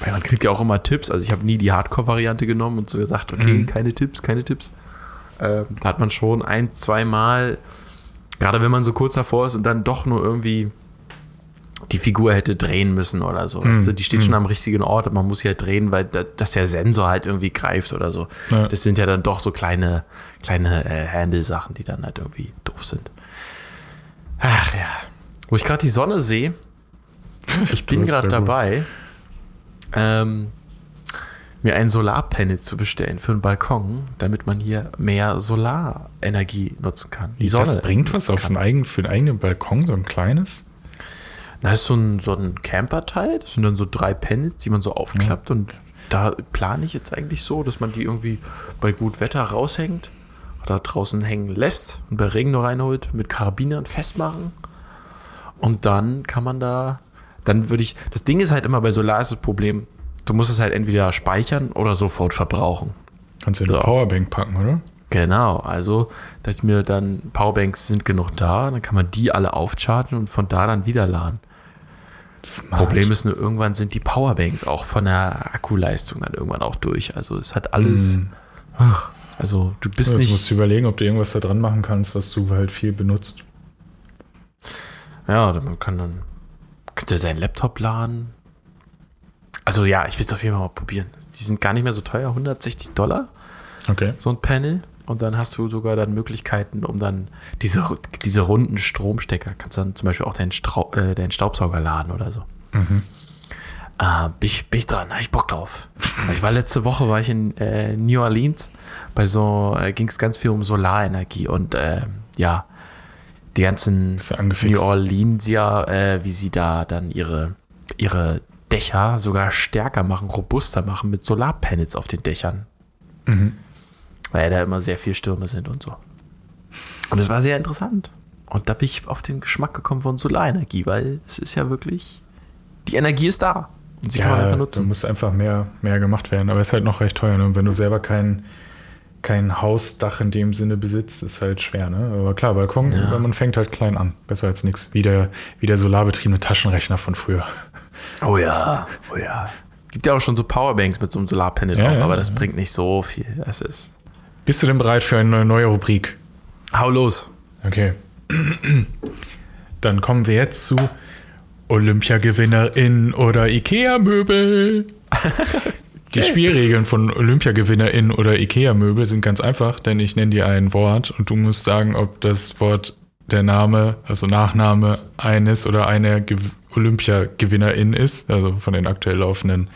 Weil man kriegt ja auch immer Tipps. Also ich habe nie die Hardcore-Variante genommen und so gesagt, okay, Mhm. keine Tipps, keine Tipps. Ähm, da hat man schon ein, zweimal, gerade wenn man so kurz davor ist und dann doch nur irgendwie die Figur hätte drehen müssen oder so. Weißt du, die steht schon am richtigen Ort, aber man muss sie halt drehen, weil da, dass der Sensor halt irgendwie greift oder so. Ja. Das sind ja dann doch so kleine, kleine äh, Handle-Sachen, die dann halt irgendwie doof sind. Ach ja. Wo ich gerade die Sonne sehe, ich bin gerade dabei, ähm, mir ein Solarpanel zu bestellen für einen Balkon, damit man hier mehr Solarenergie nutzen kann. Die Sonne das bringt was auf einen eigenen, für einen eigenen Balkon, so ein kleines? Das ist so ein, so ein Camper-Teil. Das sind dann so drei Panels, die man so aufklappt. Ja. Und da plane ich jetzt eigentlich so, dass man die irgendwie bei gut Wetter raushängt, da draußen hängen lässt und bei Regen nur reinholt, mit Karabinern festmachen. Und dann kann man da, dann würde ich, das Ding ist halt immer bei Solar ist das Problem, du musst es halt entweder speichern oder sofort verbrauchen. Kannst du in so. eine Powerbank packen, oder? Genau, also dass mir dann Powerbanks sind genug da, dann kann man die alle aufchargen und von da dann wieder laden. Smart. Problem ist nur, irgendwann sind die Powerbanks auch von der Akkuleistung dann irgendwann auch durch. Also es hat alles. Mm. Ach, also du bist jetzt nicht. musst du überlegen, ob du irgendwas da dran machen kannst, was du halt viel benutzt. Ja, man kann dann könnte seinen Laptop laden. Also ja, ich will es auf jeden Fall mal probieren. Die sind gar nicht mehr so teuer, 160 Dollar. Okay. So ein Panel. Und dann hast du sogar dann Möglichkeiten, um dann diese, diese runden Stromstecker, kannst dann zum Beispiel auch deinen, Strau äh, deinen Staubsauger laden oder so. Mhm. Äh, bin, ich, bin ich dran, habe ich Bock drauf. ich war letzte Woche, war ich in äh, New Orleans, bei so, äh, ging es ganz viel um Solarenergie und äh, ja, die ganzen New Orleansier, äh, wie sie da dann ihre, ihre Dächer sogar stärker machen, robuster machen mit Solarpanels auf den Dächern. Mhm weil da immer sehr viel Stürme sind und so. Und es war sehr interessant. Und da bin ich auf den Geschmack gekommen von Solarenergie, weil es ist ja wirklich, die Energie ist da. Und sie ja, kann man einfach nutzen. Da muss einfach mehr, mehr gemacht werden. Aber es ist halt noch recht teuer. Ne? Und wenn du selber kein, kein Hausdach in dem Sinne besitzt, ist halt schwer. Ne? Aber klar, Balkon, ja. man fängt halt klein an. Besser als nichts. Wie der, wie der solarbetriebene Taschenrechner von früher. Oh ja, oh ja. Gibt ja auch schon so Powerbanks mit so einem Solarpanel ja, drauf, ja, aber das bringt nicht so viel. Es ist bist du denn bereit für eine neue Rubrik? Hau los. Okay. Dann kommen wir jetzt zu Olympiagewinnerin oder Ikea-Möbel. Die Spielregeln von Olympiagewinnerin oder Ikea-Möbel sind ganz einfach, denn ich nenne dir ein Wort und du musst sagen, ob das Wort der Name, also Nachname eines oder einer Olympiagewinnerin ist, also von den aktuell laufenden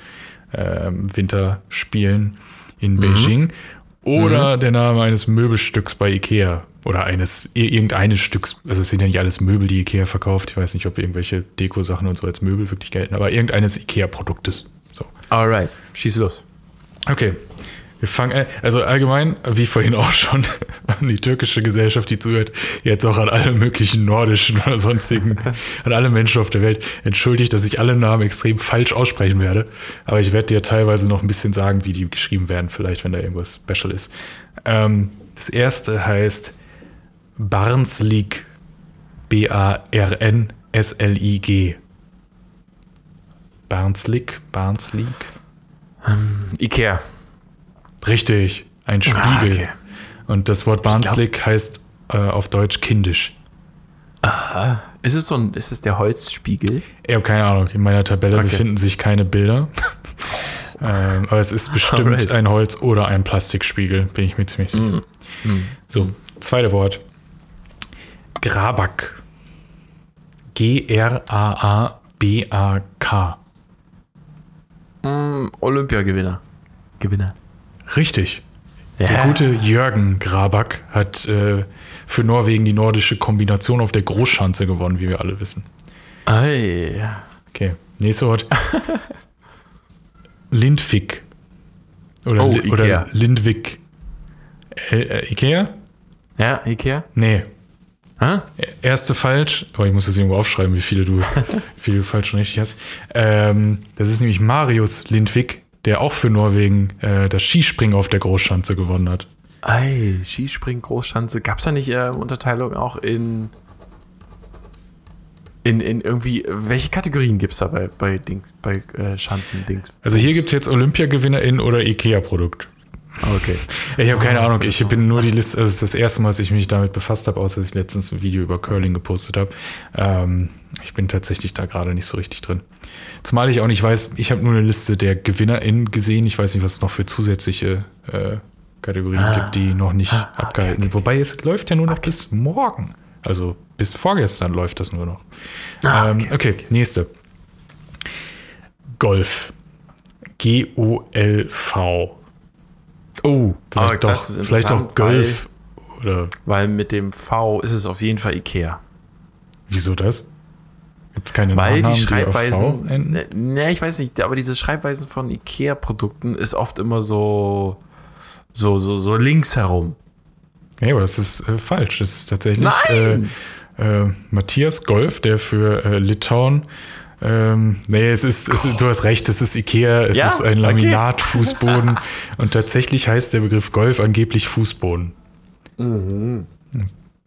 äh, Winterspielen in mhm. Beijing oder mhm. der Name eines Möbelstücks bei Ikea. Oder eines, irgendeines Stücks. Also es sind ja nicht alles Möbel, die Ikea verkauft. Ich weiß nicht, ob irgendwelche Deko-Sachen und so als Möbel wirklich gelten, aber irgendeines Ikea-Produktes. So. Alright, schieß los. Okay. Wir fangen, äh, also allgemein, wie vorhin auch schon, an die türkische Gesellschaft, die zuhört, jetzt auch an alle möglichen nordischen oder sonstigen, an alle Menschen auf der Welt, entschuldigt, dass ich alle Namen extrem falsch aussprechen werde. Aber ich werde dir teilweise noch ein bisschen sagen, wie die geschrieben werden, vielleicht, wenn da irgendwas special ist. Ähm, das erste heißt Barnslig. B-A-R-N-S-L-I-G. Barnslig, Barnslig. Um, Ikea. Richtig, ein Spiegel. Ah, okay. Und das Wort Barnslick heißt äh, auf Deutsch kindisch. Aha. Ist es so ein, ist es der Holzspiegel? Ich habe keine Ahnung. In meiner Tabelle okay. befinden sich keine Bilder. ähm, aber es ist bestimmt Alright. ein Holz- oder ein Plastikspiegel, bin ich mir ziemlich sicher. Mm. Mm. So, zweites Wort. Grabak. G-R-A-A-B-A-K. Mm, Olympiagewinner. Gewinner. Richtig. Ja. Der gute Jürgen Grabak hat äh, für Norwegen die nordische Kombination auf der Großschanze gewonnen, wie wir alle wissen. Ei. Okay, nächstes Wort. Lindvik. Oder, oh, Li oder Lindvik. Äh, Ikea? Ja, Ikea? Nee. Hä? Erste falsch, aber ich muss das irgendwo aufschreiben, wie viele du, wie viele du falsch und richtig hast. Ähm, das ist nämlich Marius Lindvik, der auch für Norwegen äh, das Skispringen auf der Großschanze gewonnen hat. Ei, Skispringen, Großschanze. Gab es da nicht äh, Unterteilung auch in, in, in irgendwie, welche Kategorien gibt es da bei, bei, Dings, bei äh, Schanzen, Dings? Also hier gibt es jetzt Olympiagewinnerin oder IKEA-Produkt. Okay. Ich habe keine Ahnung. Ich bin nur die Liste. Also es ist das erste Mal, dass ich mich damit befasst habe, außer dass ich letztens ein Video über Curling gepostet habe. Ähm, ich bin tatsächlich da gerade nicht so richtig drin. Zumal ich auch nicht weiß, ich habe nur eine Liste der GewinnerInnen gesehen. Ich weiß nicht, was es noch für zusätzliche äh, Kategorien ah. gibt, die noch nicht ah, abgehalten sind. Wobei es läuft ja nur noch okay. bis morgen. Also bis vorgestern läuft das nur noch. Ah, ähm, okay, okay, nächste. Golf. G-O-L-V. Oh, Vielleicht, doch, vielleicht auch Golf. Weil, oder weil mit dem V ist es auf jeden Fall Ikea. wieso das? Gibt es keine Weil die Nachnamen, V Schreibweisen. enden? Ne, ne, ich weiß nicht, aber diese Schreibweisen von IKEA-Produkten ist oft immer so. So, so, so links herum. Nee, aber das ist äh, falsch. Das ist tatsächlich Nein! Äh, äh, Matthias Golf, der für äh, Litauen. Ähm, nee, es ist, es du hast recht, es ist Ikea, es Ja? ist ein. Laminatfußboden und tatsächlich heißt der Begriff Golf angeblich Fußboden. Mhm.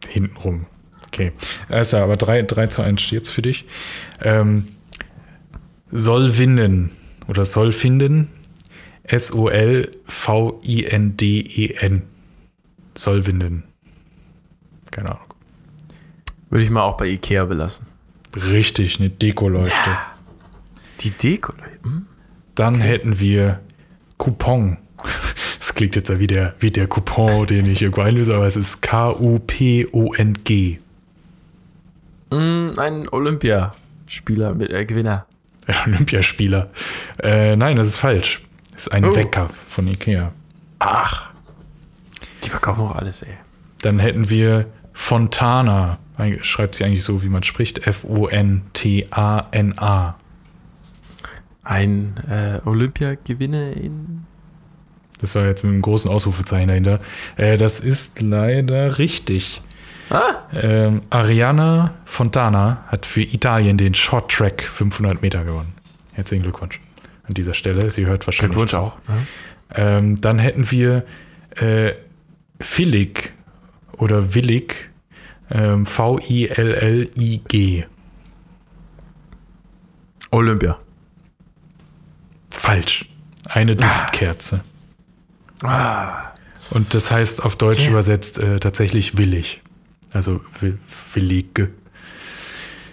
Hintenrum. Okay. Also, aber 3, 3 zu 1 steht's für dich. Ähm, soll winden oder soll finden. S-O-L-V-I-N-D-E-N. Soll winden. Keine Ahnung. Würde ich mal auch bei IKEA belassen. Richtig, eine Dekoleuchte. Die Deko. Hm? Dann hätten wir Coupon. Das klingt jetzt ja wie der, wie der Coupon, den ich irgendwo einlöse, aber es ist K-U-P-O-N-G. Mm, ein Olympiaspieler mit äh, Gewinner. Olympiaspieler. Äh, nein, das ist falsch. Das ist ein Oh. Wecker von Ikea. Ach. Die verkaufen auch alles, ey. Dann hätten wir Fontana. Schreibt sie eigentlich so, wie man spricht. F-O-N-T-A-N-A. Ein äh, Olympiagewinner in. Das war jetzt mit einem großen Ausrufezeichen dahinter. Äh, das ist leider richtig. Ah! Ähm, Ariana Fontana hat für Italien den Short Track 500 Meter gewonnen. Herzlichen Glückwunsch an dieser Stelle. Sie hört wahrscheinlich Glückwunsch auch. Ne? Ähm, dann hätten wir äh, Villig oder Willig, ähm, V-I-L-L-I-G. Olympia. Falsch. Eine Duftkerze. Ah. Und das heißt auf Deutsch Okay. übersetzt äh, tatsächlich willig. Also wi- willig.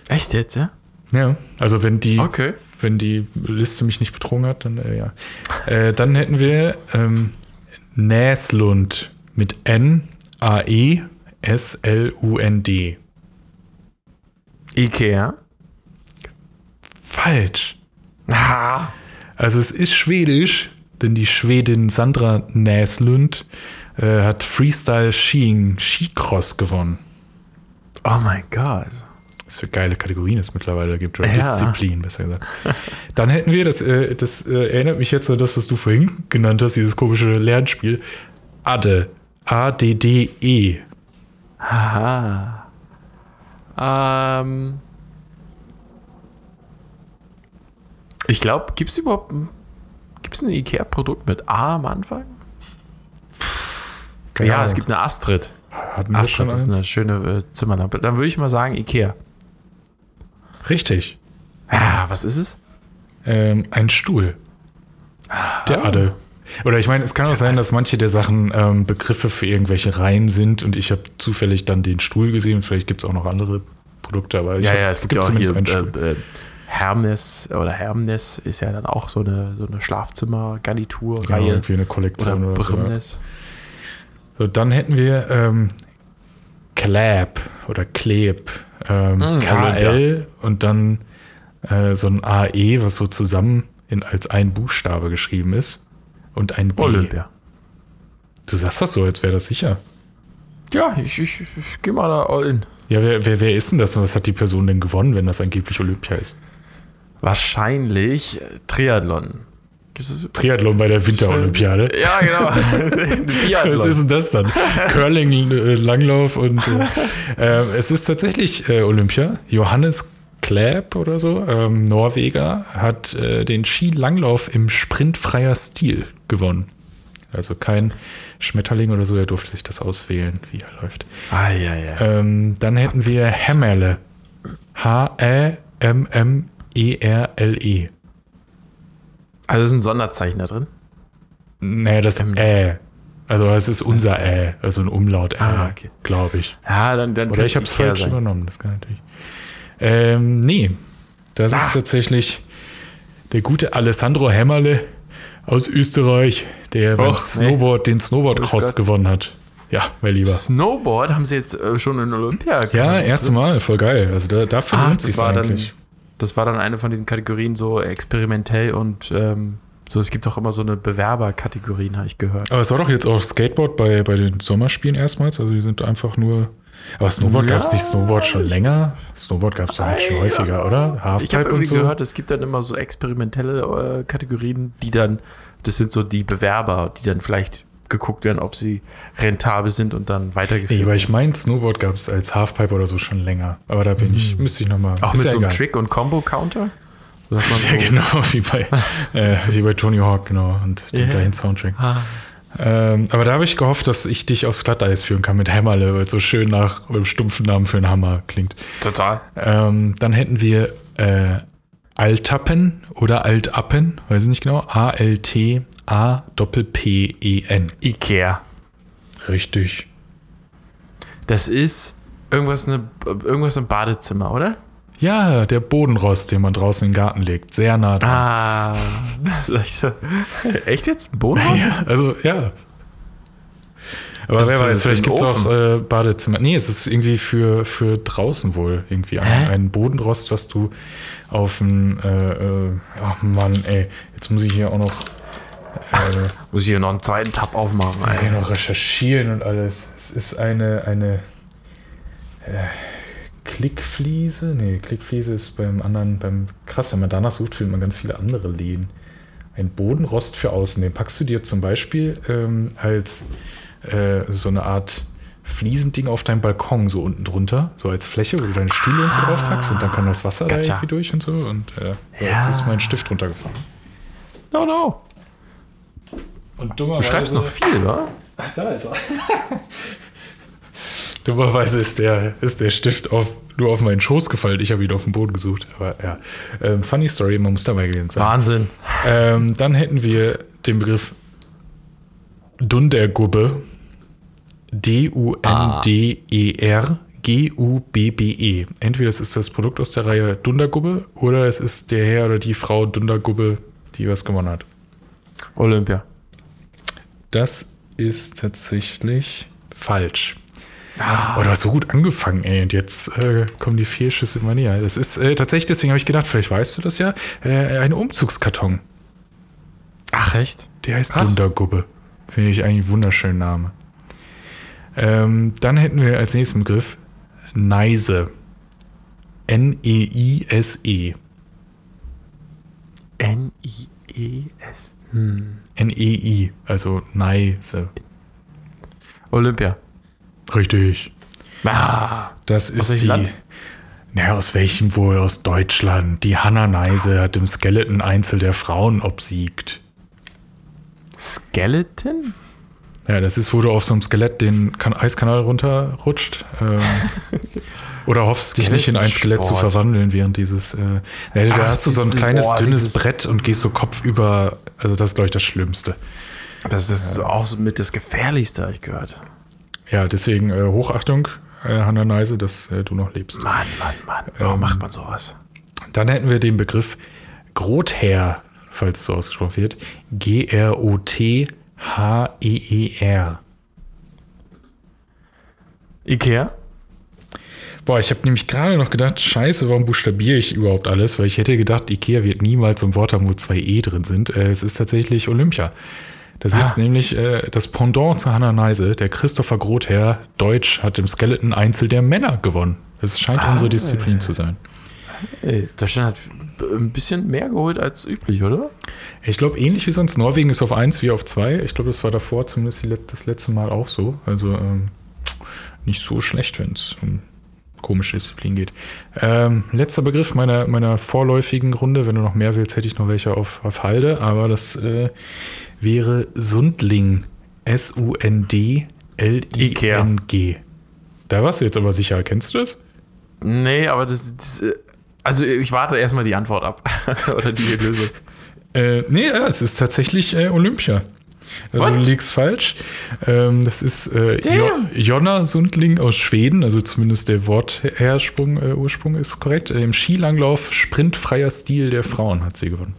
Echt jetzt, ja? Ja, also wenn die, Okay. wenn die Liste mich nicht betrogen hat, dann äh, ja. Äh, dann hätten wir ähm, Näslund mit N A E S L U N D. Ikea. Falsch. Ah. Also es ist schwedisch, denn die Schwedin Sandra Näslund äh, hat Freestyle Skiing Skicross gewonnen. Oh mein Gott. Was für geile Kategorien es mittlerweile gibt, oder Ja. Disziplin, besser gesagt. Dann hätten wir, das, äh, das äh, erinnert mich jetzt an das, was du vorhin genannt hast, dieses komische Lernspiel. Adde. A-D-D-E. Haha. Ähm. Ich glaube, gibt es überhaupt ein, gibt's ein Ikea-Produkt mit A am Anfang? Keine ja, Ahnung. es gibt eine Astrid. Hatten Astrid ist eins? eine schöne äh, Zimmerlampe. Dann würde ich mal sagen Ikea. Richtig. Ja, was ist es? Ähm, ein Stuhl. Der Adde. Oder ich meine, es kann auch sein, dass manche der Sachen ähm, Begriffe für irgendwelche Reihen sind und ich habe zufällig dann den Stuhl gesehen. Vielleicht gibt es auch noch andere Produkte, aber ich ja, hab, ja, es gibt ja auch zumindest hier einen Stuhl. äh, äh, Hermes oder Hermnes ist ja dann auch so eine, so eine ja, Schlafzimmer-Garnitur-Reihe. irgendwie eine oder Kollektion oder, so. Brimnes. So, dann hätten wir ähm, Clap oder Kleb. Ähm, Mm, KL und dann äh, so ein AE, was so zusammen in, als ein Buchstabe geschrieben ist. Und ein B. Olympia. Du sagst das so, als wäre das sicher. Ja, ich, ich, ich gehe mal da all in. Ja, wer, wer, wer ist denn das und was hat die Person denn gewonnen, wenn das angeblich Olympia ist? Wahrscheinlich Triathlon. Triathlon bei der Winterolympiade. Ja, genau. Was ist denn das dann? Curling, äh, Langlauf und äh, äh, es ist tatsächlich äh, Olympia. Johannes Kläb oder so, ähm, Norweger, hat äh, den Skilanglauf im sprintfreier Stil gewonnen. Also kein Schmetterling oder so, er durfte sich das auswählen, wie er läuft. Ah, ja, ja. Ähm, dann hätten wir Hämmerle. H-E-M-M-E-R-L-E. Also ist ein Sonderzeichen da drin. Naja, das Ä. Also es ist unser Ä, also ein Umlaut Ä, Ah, okay. glaube ich. Ja, dann, dann Oder ich habe es falsch sein. übernommen, das kann natürlich. Ähm, nee, das Ah. ist tatsächlich der gute Alessandro Hämmerle aus Österreich, der beim Och, nee. Snowboard den Grüß Snowboard-Cross gewonnen hat. Ja, mein Lieber. Snowboard haben sie jetzt äh, schon in Olympia. Ja, erste Mal, voll geil. Also da, dafür lohnt das war dann, eigentlich. das war dann eine von diesen Kategorien so experimentell und ähm, So, es gibt doch immer so eine Bewerberkategorien, habe ich gehört. Aber es war doch jetzt auch Skateboard bei, bei den Sommerspielen erstmals. Also die sind einfach nur. Aber Snowboard Ja, gab es nicht Snowboard schon länger? Snowboard gab es ja halt schon Ja. häufiger, oder? Ich habe Halfpipe irgendwie so. gehört, es gibt dann immer so experimentelle äh, Kategorien, die dann, das sind so die Bewerber, die dann vielleicht geguckt werden, ob sie rentabel sind und dann weitergeführt Nee, aber ich meine, Snowboard gab es als Halfpipe oder so schon länger. Aber da bin ich, müsste ich nochmal. Mhm. Auch mit so einem Trick- und Combo-Counter? So, Ja, genau, wie bei, äh, wie bei Tony Hawk, genau, und dem Ja. gleichen Soundtrack. Ah. Ähm, aber da habe ich gehofft, dass ich dich aufs Glatteis führen kann mit Hämmerle, weil es so schön nach einem stumpfen Namen für einen Hammer klingt. Total. Ähm, dann hätten wir äh, Altappen oder Altappen, weiß ich nicht genau. A-L-T-A-P-P-E-N. Ikea. Richtig. Das ist irgendwas, eine, irgendwas im Badezimmer, oder? Ja, der Bodenrost, den man draußen in den Garten legt. Sehr nah dran. Ah, das ist echt, so- echt jetzt? Ein Boden? Ja, also, ja. Aber wer weiß, vielleicht gibt es auch äh, Badezimmer. Nee, es ist irgendwie für, für draußen wohl irgendwie ein, ein Bodenrost, was du auf dem. Äh, äh, ach Mann, ey. Jetzt muss ich hier auch noch, äh, Muss ich hier noch einen zweiten Tab aufmachen, hier ey. noch recherchieren und alles. Es ist eine. eine äh, Klickfliese? Nee, Klickfliese ist beim anderen. beim Krass, wenn man danach sucht, findet man ganz viele andere Läden. Ein Bodenrost für außen. Den packst du dir zum Beispiel ähm, als äh, so eine Art Fliesending auf deinem Balkon, so unten drunter, so als Fläche, wo du deine Stühle und so drauf packst und dann kann das Wasser da Gotcha. irgendwie durch und so. Und äh, Ja. jetzt ist mein Stift runtergefallen. No, no. Und Du schreibst noch viel, wa? Ach, da ist er. Dummerweise ist der, ist der Stift auf, nur auf meinen Schoß gefallen. Ich habe ihn auf dem Boden gesucht. Aber ja, ähm, funny Story, man muss dabei gewesen sein. Wahnsinn. Ähm, dann hätten wir den Begriff Dundergubbe. D-U-N-D-E-R. G-U-B-B-E. Entweder es ist das Produkt aus der Reihe Dundergubbe oder es ist der Herr oder die Frau Dundergubbe, die was gewonnen hat. Olympia. Das ist tatsächlich falsch. Ah. Oh, du hast so gut angefangen, ey. Und jetzt äh, kommen die Fehlschüsse immer näher. Das ist äh, tatsächlich, deswegen habe ich gedacht, vielleicht weißt du das ja, äh, ein Umzugskarton. Ach, echt? Der heißt Krass. Dundergubbe. Finde ich eigentlich einen wunderschönen Name. Ähm, dann hätten wir als nächsten Begriff Neise. N-E-I-S-E. N-I-E-S. Hm. N-E-I, also Neise. Olympia. Richtig. Ah. Das ist welchem die. Land? Na, aus welchem wohl? Aus Deutschland. Die Hanna Neise hat im Skeleton-Einzel der Frauen obsiegt. Skeleton? Ja, das ist, wo du auf so einem Skelett den kan Eiskanal runterrutscht. Ähm, oder hoffst, dich nicht in ein Skelett zu verwandeln während dieses. Äh, ja, da Ach, hast du so ein kleines, boah, dünnes Brett und gehst so kopfüber. Also, das ist, glaube ich, das Schlimmste. Das ist auch so mit das Gefährlichste, habe ich gehört. Ja, deswegen äh, Hochachtung, äh, Hanna Neise, dass äh, du noch lebst. Mann, Mann, Mann. Warum macht man sowas? Dann hätten wir den Begriff Grother, falls es so ausgesprochen wird. G-R-O-T-H-E-E-R. Ikea? Boah, ich habe nämlich gerade noch gedacht, scheiße, warum buchstabiere ich überhaupt alles? Weil ich hätte gedacht, Ikea wird niemals so ein Wort haben, wo zwei E drin sind. Äh, es ist tatsächlich Olympia. Das ist nämlich äh, das Pendant zu Hannah Neise. Der Christopher Grother, Deutsch, hat im Skeleton Einzel der Männer gewonnen. Das scheint unsere Disziplin zu sein. Ey, Deutschland hat ein bisschen mehr geholt als üblich, oder? Ich glaube, ähnlich wie sonst. Norwegen ist auf 1 wie auf 2. Ich glaube, das war davor zumindest das letzte Mal auch so. Also ähm, nicht so schlecht, wenn es um komische Disziplin geht. Ähm, letzter Begriff meiner, meiner vorläufigen Runde. Wenn du noch mehr willst, hätte ich noch welche auf, auf Halde. Aber das äh, wäre Sundling. S-U-N-D-L-I-N-G. Da warst du jetzt aber sicher. Kennst du das? Nee, aber das, das also ich warte erstmal die Antwort ab. oder die Lösung. Äh, nee, ja, es ist tatsächlich äh, Olympia. Also du What? liegst falsch. Ähm, das ist äh, jo. Jonna Sundling aus Schweden, also zumindest der Worthersprung, äh, Ursprung ist korrekt. Äh, Im Skilanglauf sprintfreier Stil der Frauen hat sie gewonnen.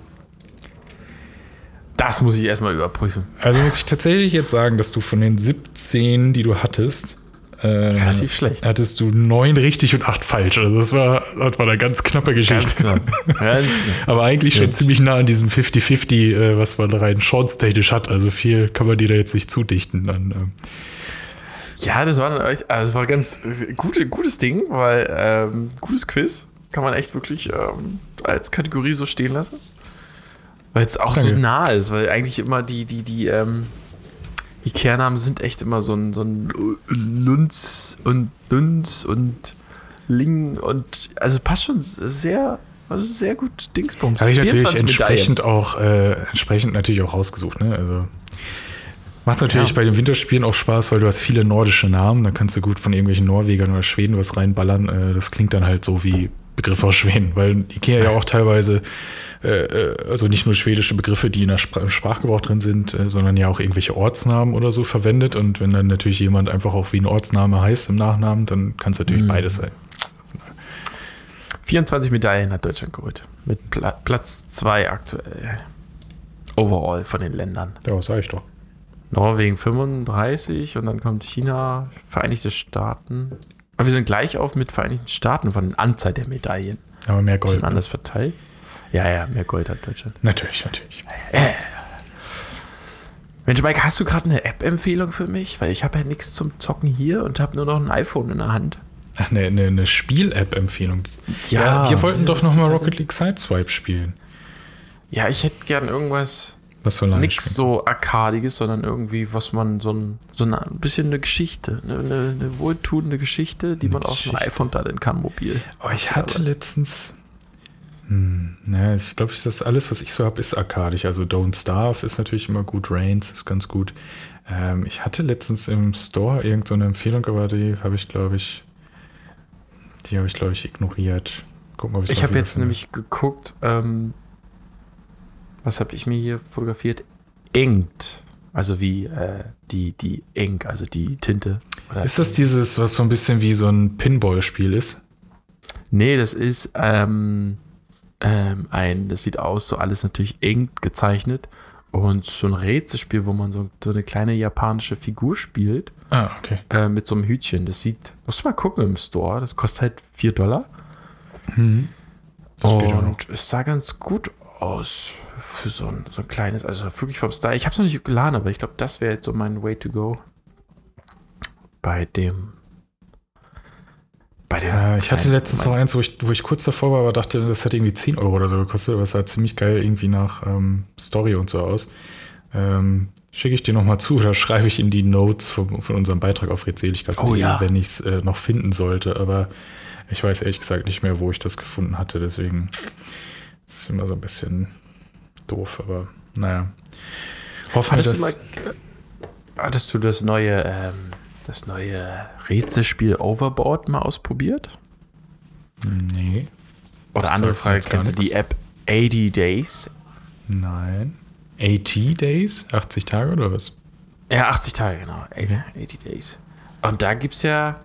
Das muss ich erstmal überprüfen. Also muss ich tatsächlich jetzt sagen, dass du von den 17, die du hattest, äh, Relativ schlecht. hattest du neun richtig und acht falsch. Also das war, das war eine ganz knappe Ganz Geschichte. knapp. Ganz knapp. Aber eigentlich schon Ja. ziemlich nah an diesem 50-50, äh, was man rein chance-technisch hat. Also viel kann man dir da jetzt nicht zudichten. Dann, ähm, Ja, das war, also das war ganz äh, gute, gutes Ding, weil ähm, gutes Quiz kann man echt wirklich ähm, als Kategorie so stehen lassen. Weil es auch so Danke. nah ist, weil eigentlich immer die, die, die, ähm, die Kernnamen sind echt immer so ein, so ein Lunz und Lunz und Ling und also passt schon sehr, also sehr gut Dingsbums. Habe ich natürlich 24 entsprechend auch, äh, entsprechend natürlich auch rausgesucht, ne? Also macht natürlich Ja. bei den Winterspielen auch Spaß, weil du hast viele nordische Namen, da kannst du gut von irgendwelchen Norwegern oder Schweden was reinballern. Äh, das klingt dann halt so wie Begriffe aus Schweden, weil Ikea ja auch teilweise, äh, äh, also nicht nur schwedische Begriffe, die in der Spr Sprachgebrauch drin sind, äh, sondern ja auch irgendwelche Ortsnamen oder so verwendet. Und wenn dann natürlich jemand einfach auch wie ein Ortsname heißt im Nachnamen, dann kann es natürlich beides sein. 24 Medaillen hat Deutschland geholt. Mit Pla Platz 2 aktuell. Overall von den Ländern. Ja, sag ich doch. Norwegen 35 und dann kommt China, Vereinigte Staaten. Aber wir sind gleich auf mit Vereinigten Staaten von der Anzahl der Medaillen. Aber mehr Gold. Ne? anders verteilt. Ja, ja, mehr Gold hat Deutschland. Natürlich, natürlich. Mensch, Mike, hast du gerade eine App-Empfehlung für mich? Weil ich habe ja nichts zum Zocken hier und habe nur noch ein iPhone in der Hand. Ach, eine, eine, eine Spiel-App-Empfehlung. Ja, wir wollten doch das noch mal total- Rocket League Sideswipe spielen. Ja, ich hätte gern irgendwas, Was lange nichts so Arkadiges, sondern irgendwie, was man so ein, so ein bisschen eine Geschichte, eine, eine, eine wohltuende Geschichte, die man auf dem Geschichte. iPhone daddeln kann, mobil. Oh, ich hatte was? letztens. Hm, naja, ich glaube, das alles, was ich so habe, ist arkadisch. Also Don't Starve ist natürlich immer gut, Reigns ist ganz gut. Ähm, ich hatte letztens im Store irgendeine so eine Empfehlung, aber die habe ich, glaube ich, die habe ich, glaube ich, ignoriert. Gucken, ob Ich habe jetzt finde. nämlich geguckt, ähm, was habe ich mir hier fotografiert? Inked. Also wie äh, die, die Ink, also die Tinte. Ist das dieses, was so ein bisschen wie so ein Pinball-Spiel ist? Nee, das ist ähm, ähm, ein, das sieht aus, so alles natürlich inked gezeichnet. Und so ein Rätselspiel, wo man so, so eine kleine japanische Figur spielt, Ah, okay. äh, mit so einem Hütchen. Das sieht, musst du mal gucken im Store, das kostet halt 4 Dollar. Das geht ja noch. Und es sah ganz gut aus für so ein, so ein kleines, also wirklich vom Style. Ich habe es noch nicht geladen, aber ich glaube, das wäre jetzt so mein Way to go. Bei dem. Bei dem. Ja, ich hatte letztens noch eins, wo ich, wo ich kurz davor war, aber dachte, das hätte irgendwie 10 Euro oder so gekostet, aber es sah ziemlich geil irgendwie nach ähm, Story und so aus. Ähm, Schicke ich dir nochmal zu oder schreibe ich in die Notes von, von unserem Beitrag auf redseligkeit.de, Oh ja. wenn ich es äh, noch finden sollte. Aber ich weiß ehrlich gesagt nicht mehr, wo ich das gefunden hatte. Deswegen ist es immer so ein bisschen doof, aber naja. Hoffen wir, Hattest du, dass. mal, hattest du das neue, ähm, das neue Rätselspiel Overboard mal ausprobiert? Nee, Oder Das andere Frage, kennst du die. App 80 Days? nein. AT Days? 80 Tage oder was? Ja, 80 Tage, genau. 80 Days. Und da gibt es ja,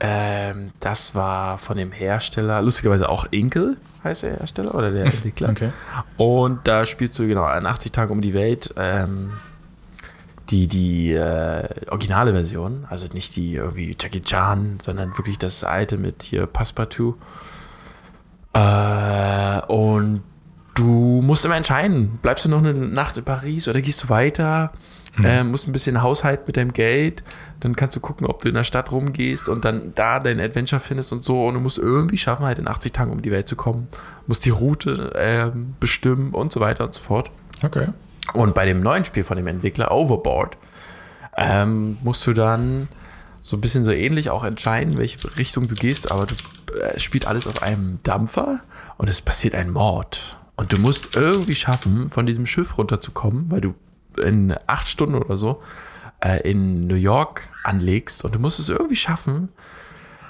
ähm, das war von dem Hersteller, lustigerweise auch Inkel heißt der Hersteller oder der Entwickler. Okay. Und da spielst du genau an 80 Tagen um die Welt ähm, die, die äh, originale Version, also nicht die irgendwie Jackie Chan, sondern wirklich das alte mit hier Passepartout. Äh, und du musst immer entscheiden, bleibst du noch eine Nacht in Paris oder gehst du weiter? Äh, musst ein bisschen Haushalt mit deinem Geld, dann kannst du gucken, ob du in der Stadt rumgehst und dann da dein Adventure findest und so und du musst irgendwie schaffen, halt in 80 Tagen um die Welt zu kommen, musst die Route ähm, bestimmen und so weiter und so fort. Okay. Und bei dem neuen Spiel von dem Entwickler Overboard ähm, musst du dann so ein bisschen so ähnlich auch entscheiden, welche Richtung du gehst, aber du äh, spielt alles auf einem Dampfer und es passiert ein Mord. Und du musst irgendwie schaffen, von diesem Schiff runterzukommen, weil du in acht Stunden oder so äh, in New York anlegst und du musst es irgendwie schaffen,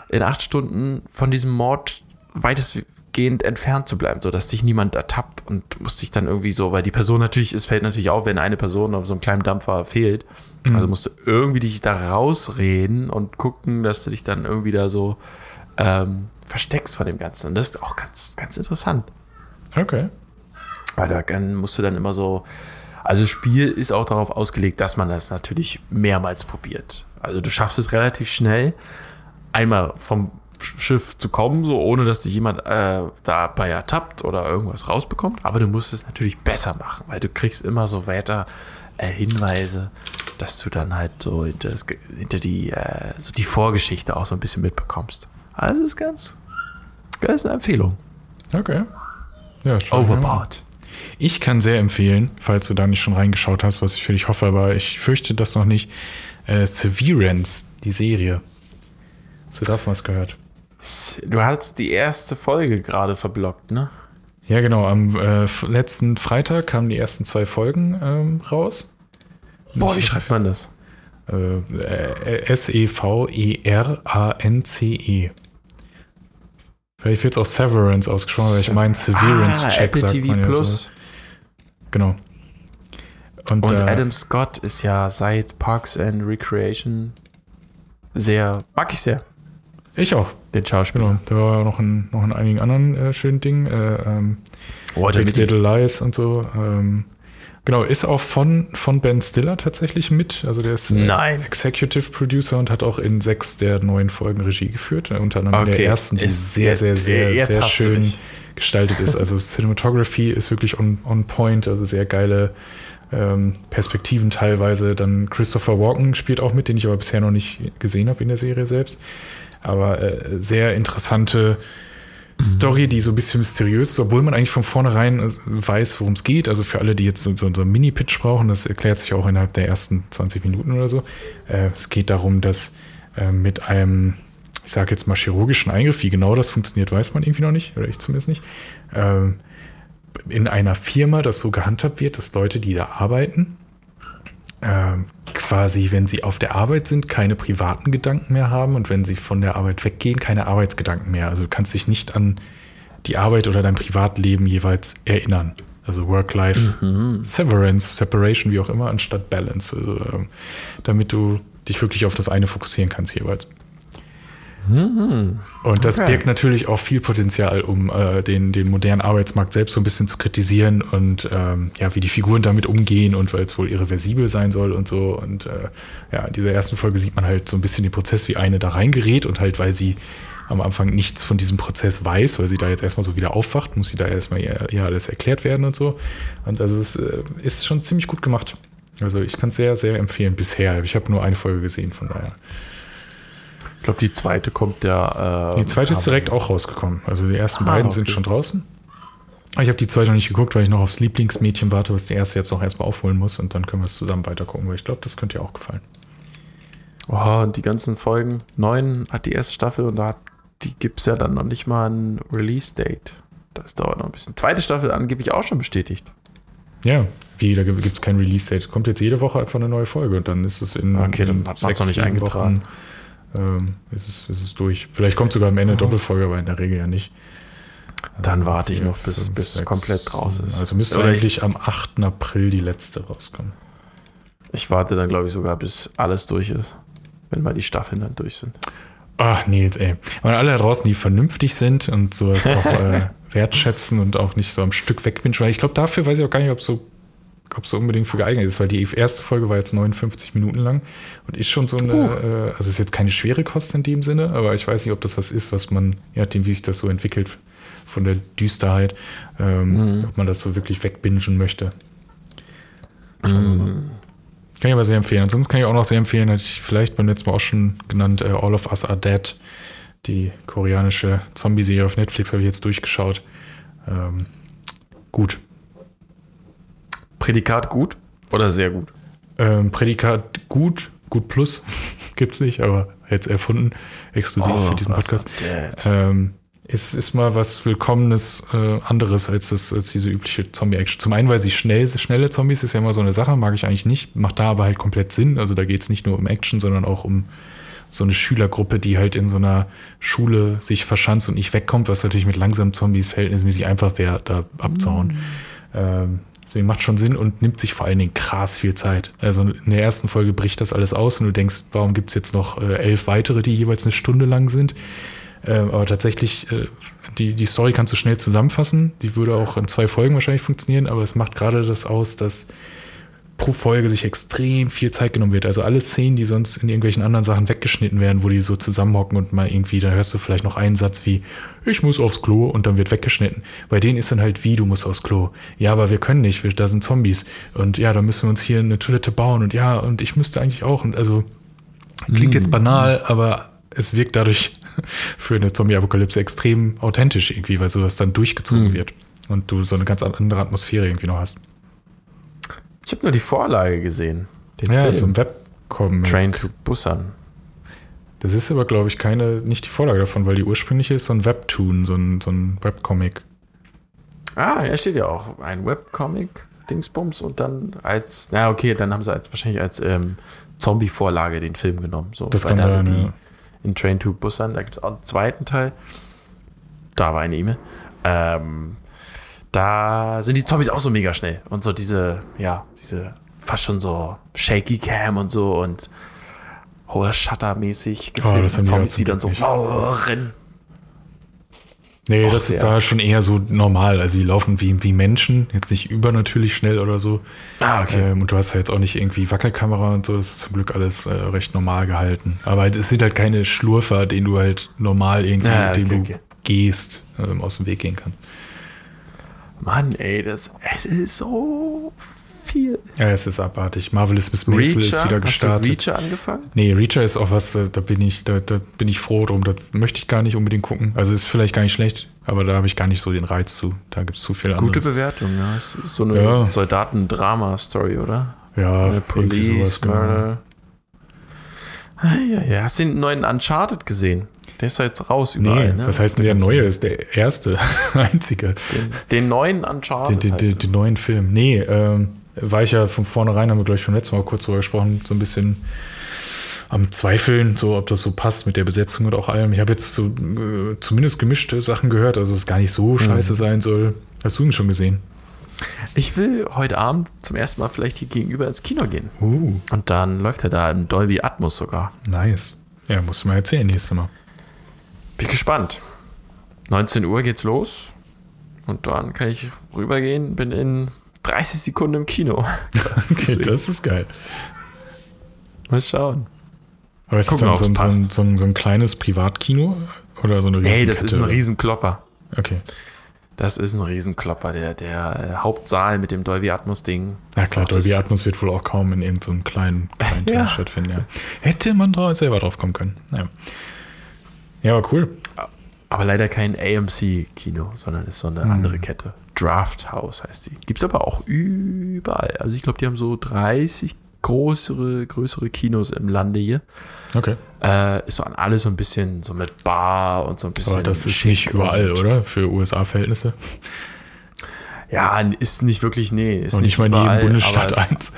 in acht Stunden von diesem Mord weitestgehend entfernt zu bleiben, sodass dich niemand ertappt und musst dich dann irgendwie so, weil die Person natürlich, es fällt natürlich auf, wenn eine Person auf so einem kleinen Dampfer fehlt. Also musst du irgendwie dich da rausreden und gucken, dass du dich dann irgendwie da so ähm, versteckst von dem Ganzen. Und das ist auch ganz, ganz interessant. Okay. Weil da musst du dann immer so. Also, das Spiel ist auch darauf ausgelegt, dass man das natürlich mehrmals probiert. Also du schaffst es relativ schnell, einmal vom Schiff zu kommen, so ohne dass dich jemand äh, dabei ertappt oder irgendwas rausbekommt. Aber du musst es natürlich besser machen, weil du kriegst immer so weiter äh, Hinweise, dass du dann halt so hinter, das, hinter die, äh, so die Vorgeschichte auch so ein bisschen mitbekommst. Also das ist ganz, das ist eine Empfehlung. Okay. Ja, an. Overboard. Ich kann sehr empfehlen, falls du da nicht schon reingeschaut hast, was ich für dich hoffe, aber ich fürchte das noch nicht. Äh, Severance, die Serie. Hast du davon was gehört? Du hast die erste Folge gerade verblockt, ne? Ja, genau. Am äh, letzten Freitag kamen die ersten zwei Folgen ähm, raus. Boah, wie schreibt man das? Äh, äh, S-E-V-E-R-A-N-C-E. Vielleicht wird es auch Severance ausgesprochen, aber ich meine Severance ah, sagt TV man ja Plus. so. Genau. Und, Und äh, Adam Scott ist ja seit Parks and Recreation sehr, mag ich sehr, ich auch. den Schauspieler. Genau. Da war noch in, noch in einigen anderen äh, schönen Dingen. Äh, ähm, Oh, der Big Little Lies und so. Ähm, genau, ist auch von, von Ben Stiller tatsächlich mit. Also der ist äh, Nein. Executive Producer und hat auch in sechs der neuen Folgen Regie geführt. Äh, unter anderem in Okay, der ersten, die ist- sehr, sehr, sehr, jetzt sehr du schön gestaltet ist. Also Cinematography ist wirklich on, on point, also sehr geile ähm, Perspektiven teilweise. Dann Christopher Walken spielt auch mit, den ich aber bisher noch nicht gesehen habe in der Serie selbst. Aber äh, sehr interessante Story, die so ein bisschen mysteriös ist, obwohl man eigentlich von vornherein äh, weiß, worum es geht. Also für alle, die jetzt so, so einen Mini-Pitch brauchen, das erklärt sich auch innerhalb der ersten 20 Minuten oder so. Äh, es geht darum, dass äh, mit einem, ich sage jetzt mal chirurgischen Eingriff, wie genau das funktioniert, weiß man irgendwie noch nicht, oder ich zumindest nicht, ähm, in einer Firma das so gehandhabt wird, dass Leute, die da arbeiten, ähm, quasi, wenn sie auf der Arbeit sind, keine privaten Gedanken mehr haben und wenn sie von der Arbeit weggehen, keine Arbeitsgedanken mehr. Also du kannst dich nicht an die Arbeit oder dein Privatleben jeweils erinnern. Also Work-Life, Severance, Separation, wie auch immer, anstatt Balance. Also, ähm, damit du dich wirklich auf das eine fokussieren kannst jeweils. Und das Okay. birgt natürlich auch viel Potenzial, um äh, den, den modernen Arbeitsmarkt selbst so ein bisschen zu kritisieren und ähm, ja, wie die Figuren damit umgehen und weil es wohl irreversibel sein soll und so. Und äh, ja, in dieser ersten Folge sieht man halt so ein bisschen den Prozess, wie eine da reingerät und halt, weil sie am Anfang nichts von diesem Prozess weiß, weil sie da jetzt erstmal so wieder aufwacht, muss sie da erstmal ihr, ihr alles erklärt werden und so. Und also es äh, ist schon ziemlich gut gemacht. Also ich kann es sehr, sehr empfehlen bisher. Ich habe nur eine Folge gesehen, von daher. Ich glaube, die zweite kommt ja. Äh, Die zweite ist direkt auch rausgekommen. Also die ersten Ah, beiden okay. sind schon draußen. Ich habe die zweite noch nicht geguckt, weil ich noch aufs Lieblingsmädchen warte, was die erste jetzt noch erstmal aufholen muss und dann können wir es zusammen weitergucken, weil ich glaube, das könnte dir auch gefallen. Oh, und die ganzen Folgen. Neun hat die erste Staffel und da hat, die gibt es ja dann noch nicht mal ein Release-Date. Das dauert noch ein bisschen. Zweite Staffel angeblich auch schon bestätigt. Ja, wie, da gibt es kein Release-Date. Kommt jetzt jede Woche einfach eine neue Folge und dann ist es in, Okay, dann hat man's noch nicht eingetragen. Wochen, ähm, ist, es, ist es durch. Vielleicht kommt sogar am Ende Doppelfolge, aber in der Regel ja nicht. Dann warte ich Ja, noch, bis, fünf, bis sechs, komplett raus ist. Also müsste Oder eigentlich am 8. April die letzte rauskommen. Ich, ich warte dann, glaube ich, sogar, bis alles durch ist. Wenn mal die Staffeln dann durch sind. Ach, Nils, ey. Und alle da draußen, die vernünftig sind und sowas auch äh, wertschätzen und auch nicht so am Stück wegbingen, weil ich glaube, dafür weiß ich auch gar nicht, ob so, ob so unbedingt für geeignet ist, weil die erste Folge war jetzt 59 Minuten lang und ist schon so eine, äh, also ist jetzt keine schwere Kost in dem Sinne, aber ich weiß nicht, ob das was ist, was man, je nachdem, wie sich das so entwickelt, von der Düsterheit, ähm, ob man das so wirklich wegbingen möchte. Mal. Kann ich aber sehr empfehlen. Ansonsten kann ich auch noch sehr empfehlen, hatte ich vielleicht beim letzten Mal auch schon genannt, äh, All of Us Are Dead. Die koreanische Zombie-Serie auf Netflix habe ich jetzt durchgeschaut. Ähm, gut. Prädikat gut oder sehr gut? Ähm, Prädikat gut, gut plus gibt's nicht, aber jetzt erfunden, exklusiv für diesen Podcast. Ähm, es ist mal was Willkommenes äh, anderes als, das, als diese übliche Zombie-Action. Zum einen, weil sie schnell, schnelle Zombies ist ja immer so eine Sache, mag ich eigentlich nicht, macht da aber halt komplett Sinn. Also da geht es nicht nur um Action, sondern auch um so eine Schülergruppe, die halt in so einer Schule sich verschanzt und nicht wegkommt, was natürlich mit langsamen Zombies verhältnismäßig einfach wäre, da abzuhauen. Ähm, deswegen macht schon Sinn und nimmt sich vor allen Dingen krass viel Zeit. Also in der ersten Folge bricht das alles aus und du denkst, warum gibt es jetzt noch äh, elf weitere, die jeweils eine Stunde lang sind? Ähm, aber tatsächlich, äh, die, die Story kannst du schnell zusammenfassen. Die würde auch in zwei Folgen wahrscheinlich funktionieren, aber es macht gerade das aus, dass pro Folge sich extrem viel Zeit genommen wird. Also alle Szenen, die sonst in irgendwelchen anderen Sachen weggeschnitten werden, wo die so zusammenhocken und mal irgendwie, da hörst du vielleicht noch einen Satz wie, ich muss aufs Klo und dann wird weggeschnitten. Bei denen ist dann halt, wie, du musst aufs Klo. Ja, aber wir können nicht, wir, da sind Zombies. Und ja, da müssen wir uns hier eine Toilette bauen und ja, und ich müsste eigentlich auch. Und also, klingt jetzt banal, aber es wirkt dadurch für eine Zombie-Apokalypse extrem authentisch irgendwie, weil sowas dann durchgezogen wird und du so eine ganz andere Atmosphäre irgendwie noch hast. Ich habe nur die Vorlage gesehen. Den Ja, Film. so ein Webcomic. Train to Busan. Das ist aber, glaube ich, keine, nicht die Vorlage davon, weil die ursprüngliche ist so ein Webtoon, so ein, so ein Webcomic. Ah, ja, steht ja auch. Ein Webcomic, Dingsbums und dann als, na okay, dann haben sie als, wahrscheinlich als ähm, Zombie-Vorlage den Film genommen. So, Das kann da sein, die ja. in Train to Busan, da gibt es auch einen zweiten Teil. Da war eine E-Mail. Ähm, da sind die Zombies auch so mega schnell. Und so diese, ja, diese fast schon so Shaky Cam und so und hoher Shutter-mäßig Oh, das haben die Zombies, die dann so rennen. Nee, Och, das ist ja. da schon eher so normal. Also die laufen wie, wie Menschen, jetzt nicht übernatürlich schnell oder so. Ah, okay. Ähm, und du hast ja jetzt auch nicht irgendwie Wackelkamera und so, das ist zum Glück alles äh, recht normal gehalten. Aber es sind halt keine Schlurfer, den du halt normal irgendwie, Ja, dem okay, du okay. gehst, ähm, aus dem Weg gehen kannst. Mann, ey, das, es ist so viel. Ja, es ist abartig. Marvelous Miss Maisel ist wieder Hast du gestartet. Reacher angefangen? Nee, Reacher ist auch was, äh, da bin ich, da, da bin ich froh drum. Da möchte ich gar nicht unbedingt gucken. Also ist vielleicht gar nicht schlecht, aber da habe ich gar nicht so den Reiz zu. Da gibt es zu viel Gute anderes. Bewertung, ja. Ist so eine Ja. Soldaten-Drama-Story, oder? Ja, Eine irgendwie sowas, Police, genau. Murder. Ja, ja. Hast du den neuen Uncharted gesehen? Der ist ja jetzt raus überall, Nee, ne? was heißt denn der neue? Ist der erste, einzige. Den, den neuen Den, Uncharted. den, halt. den, den neuen Film. Nee, ähm, war ich ja von vornherein, haben wir, glaube ich, vom letzten Mal kurz drüber gesprochen, so ein bisschen am Zweifeln, so ob das so passt mit der Besetzung und auch allem. Ich habe jetzt so äh, zumindest gemischte Sachen gehört, also es gar nicht so scheiße sein soll. Hast du ihn schon gesehen? Ich will heute Abend zum ersten Mal vielleicht hier gegenüber ins Kino gehen. Uh, Und dann läuft er da im Dolby Atmos sogar. nice. Ja, musst du mal erzählen nächstes Mal. Bin gespannt. 19 Uhr geht's los. Und dann kann ich rübergehen, bin in 30 Sekunden im Kino. Okay, das ist geil. Mal schauen. Aber ist das Gucken, dann so, so, so, so ein kleines Privatkino oder so eine Hey, das ist ein? Riesenklopper. Okay. Das ist ein Riesenklopper, der, der äh, Hauptsaal mit dem Dolby Atmos Ding. Na klar, Das Dolby Atmos wird wohl auch kaum in irgendeinem kleinen, kleinen Ja. Stattfinden, ja. Hätte man da selber drauf kommen können. Ja, ja aber cool. Aber leider kein AMC-Kino, sondern ist so eine Hm. andere Kette. Draft House heißt die. Gibt es aber auch überall. Also ich glaube, die haben so 30 größere, größere Kinos im Lande hier. Okay. Äh, ist so an alles so ein bisschen so mit Bar und so ein bisschen. Aber das ist nicht überall, oder? Für USA-Verhältnisse. Ja, ist nicht wirklich, nee. Ist Und nicht mal in jedem Bundesstaat eins.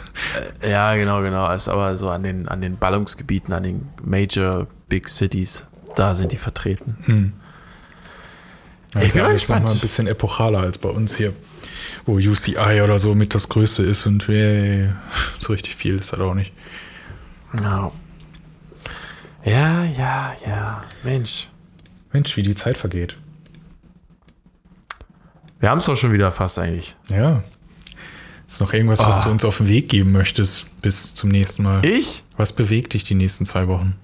es- Ja, genau, genau. Ist aber so an den, an den Ballungsgebieten, an den Major Big Cities, da sind die vertreten. Das Ich ist ja mal alles noch mal gespannt. ein bisschen epochaler als bei uns hier, wo UCI oder so mit das Größte ist und äh, so richtig viel ist das auch nicht. Ja. Ja, ja, ja. Mensch. Mensch, wie die Zeit vergeht. Wir haben es doch schon wieder fast eigentlich. Ja. Ist noch irgendwas, was Ah. du uns auf den Weg geben möchtest bis zum nächsten Mal? Ich? Was bewegt dich die nächsten zwei Wochen?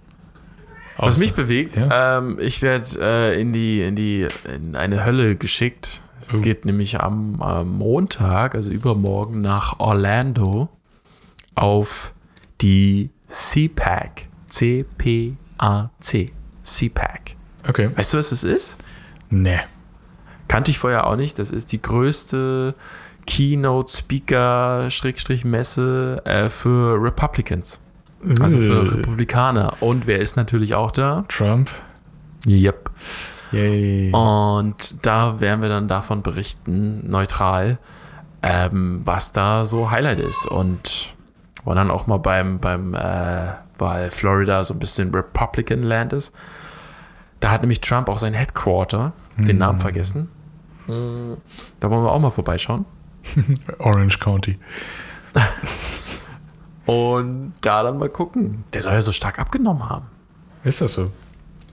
Was mich bewegt, Ja. ähm, ich werde äh, in die in die in eine Hölle geschickt. Es Oh. geht nämlich am, am Montag, also übermorgen, nach Orlando auf die CPAC. C-P-A-C. CPAC. Okay. Weißt du, was das ist? Nee. Kannte ich vorher auch nicht. Das ist die größte Keynote-Speaker-Messe äh, für Republicans. Also für Äh, Republikaner. Und wer ist natürlich auch da? Trump. Yep. Yay. Und da werden wir dann davon berichten, neutral, ähm, was da so Highlight ist. Und wollen dann auch mal beim, beim äh, weil Florida so ein bisschen Republican Land ist. Da hat nämlich Trump auch sein Headquarter, den Namen vergessen. Da wollen wir auch mal vorbeischauen. Orange County. Und da dann mal gucken. Der soll ja so stark abgenommen haben. Ist das so?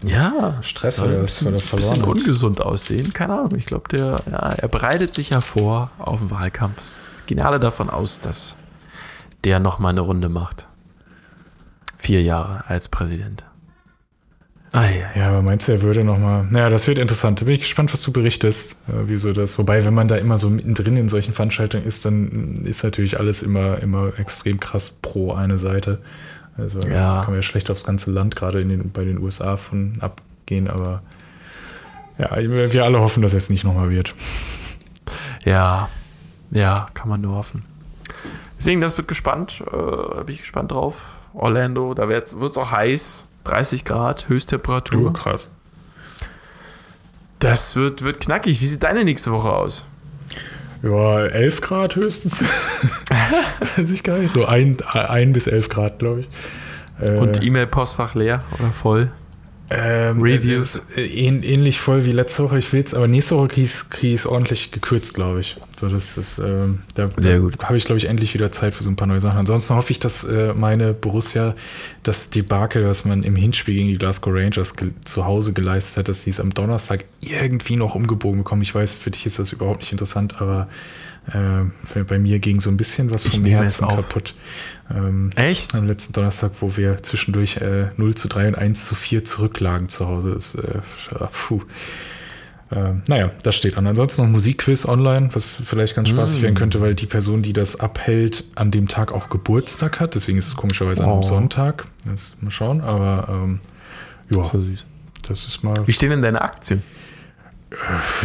Ja. Stress, oder ein bisschen, er verloren bisschen ungesund aussehen. Keine Ahnung. Ich glaube, der, ja, er bereitet sich ja vor auf den Wahlkampf. Es gehen alle davon aus, dass der nochmal eine Runde macht. Vier Jahre als Präsident. Ah, ja, ja, aber meinst du, er würde nochmal. Naja, das wird interessant. Da bin ich gespannt, was du berichtest, äh, wieso das. Wobei, wenn man da immer so mittendrin in solchen Veranstaltungen ist, dann ist natürlich alles immer, immer extrem krass pro eine Seite. Also ja. kann man ja schlecht aufs ganze Land, gerade den, bei den USA von abgehen, aber ja, wir alle hoffen, dass es nicht nochmal wird. Ja, ja, kann man nur hoffen. Deswegen, das wird gespannt. Äh, bin ich gespannt drauf. Orlando, da wird es auch heiß. 30 Grad, Höchsttemperatur. Oh, krass. Das wird, wird knackig. Wie sieht deine nächste Woche aus? Ja, 11 Grad höchstens. Weiß ich gar nicht. So ein, ein bis 11 Grad, glaube ich. Und äh, E-Mail-Postfach leer oder voll? Ähm, Reviews. Äh, ähnlich voll wie letzte Woche. Ich will es, aber nächste Woche kriege ich es ordentlich gekürzt, glaube ich. So, das ist, ähm, da, Sehr gut. habe ich, glaube ich, endlich wieder Zeit für so ein paar neue Sachen. Ansonsten hoffe ich, dass äh, meine Borussia das Debakel, was man im Hinspiel gegen die Glasgow Rangers zu Hause geleistet hat, dass sie es am Donnerstag irgendwie noch umgebogen bekommen. Ich weiß, für dich ist das überhaupt nicht interessant, aber äh, bei mir ging so ein bisschen was vom Herzen kaputt. Ähm, Echt? Am letzten Donnerstag, wo wir zwischendurch äh, 0 zu 3 und 1 zu 4 zurücklagen zu Hause. Das, äh, puh. Ähm, naja, das steht an. Ansonsten noch Musikquiz online, was vielleicht ganz spaßig mm. werden könnte, weil die Person, die das abhält, an dem Tag auch Geburtstag hat. Deswegen ist es komischerweise oh. am Sonntag. Das, mal schauen, aber ähm, ja, so süß. das ist mal. Wie stehen denn deine Aktien?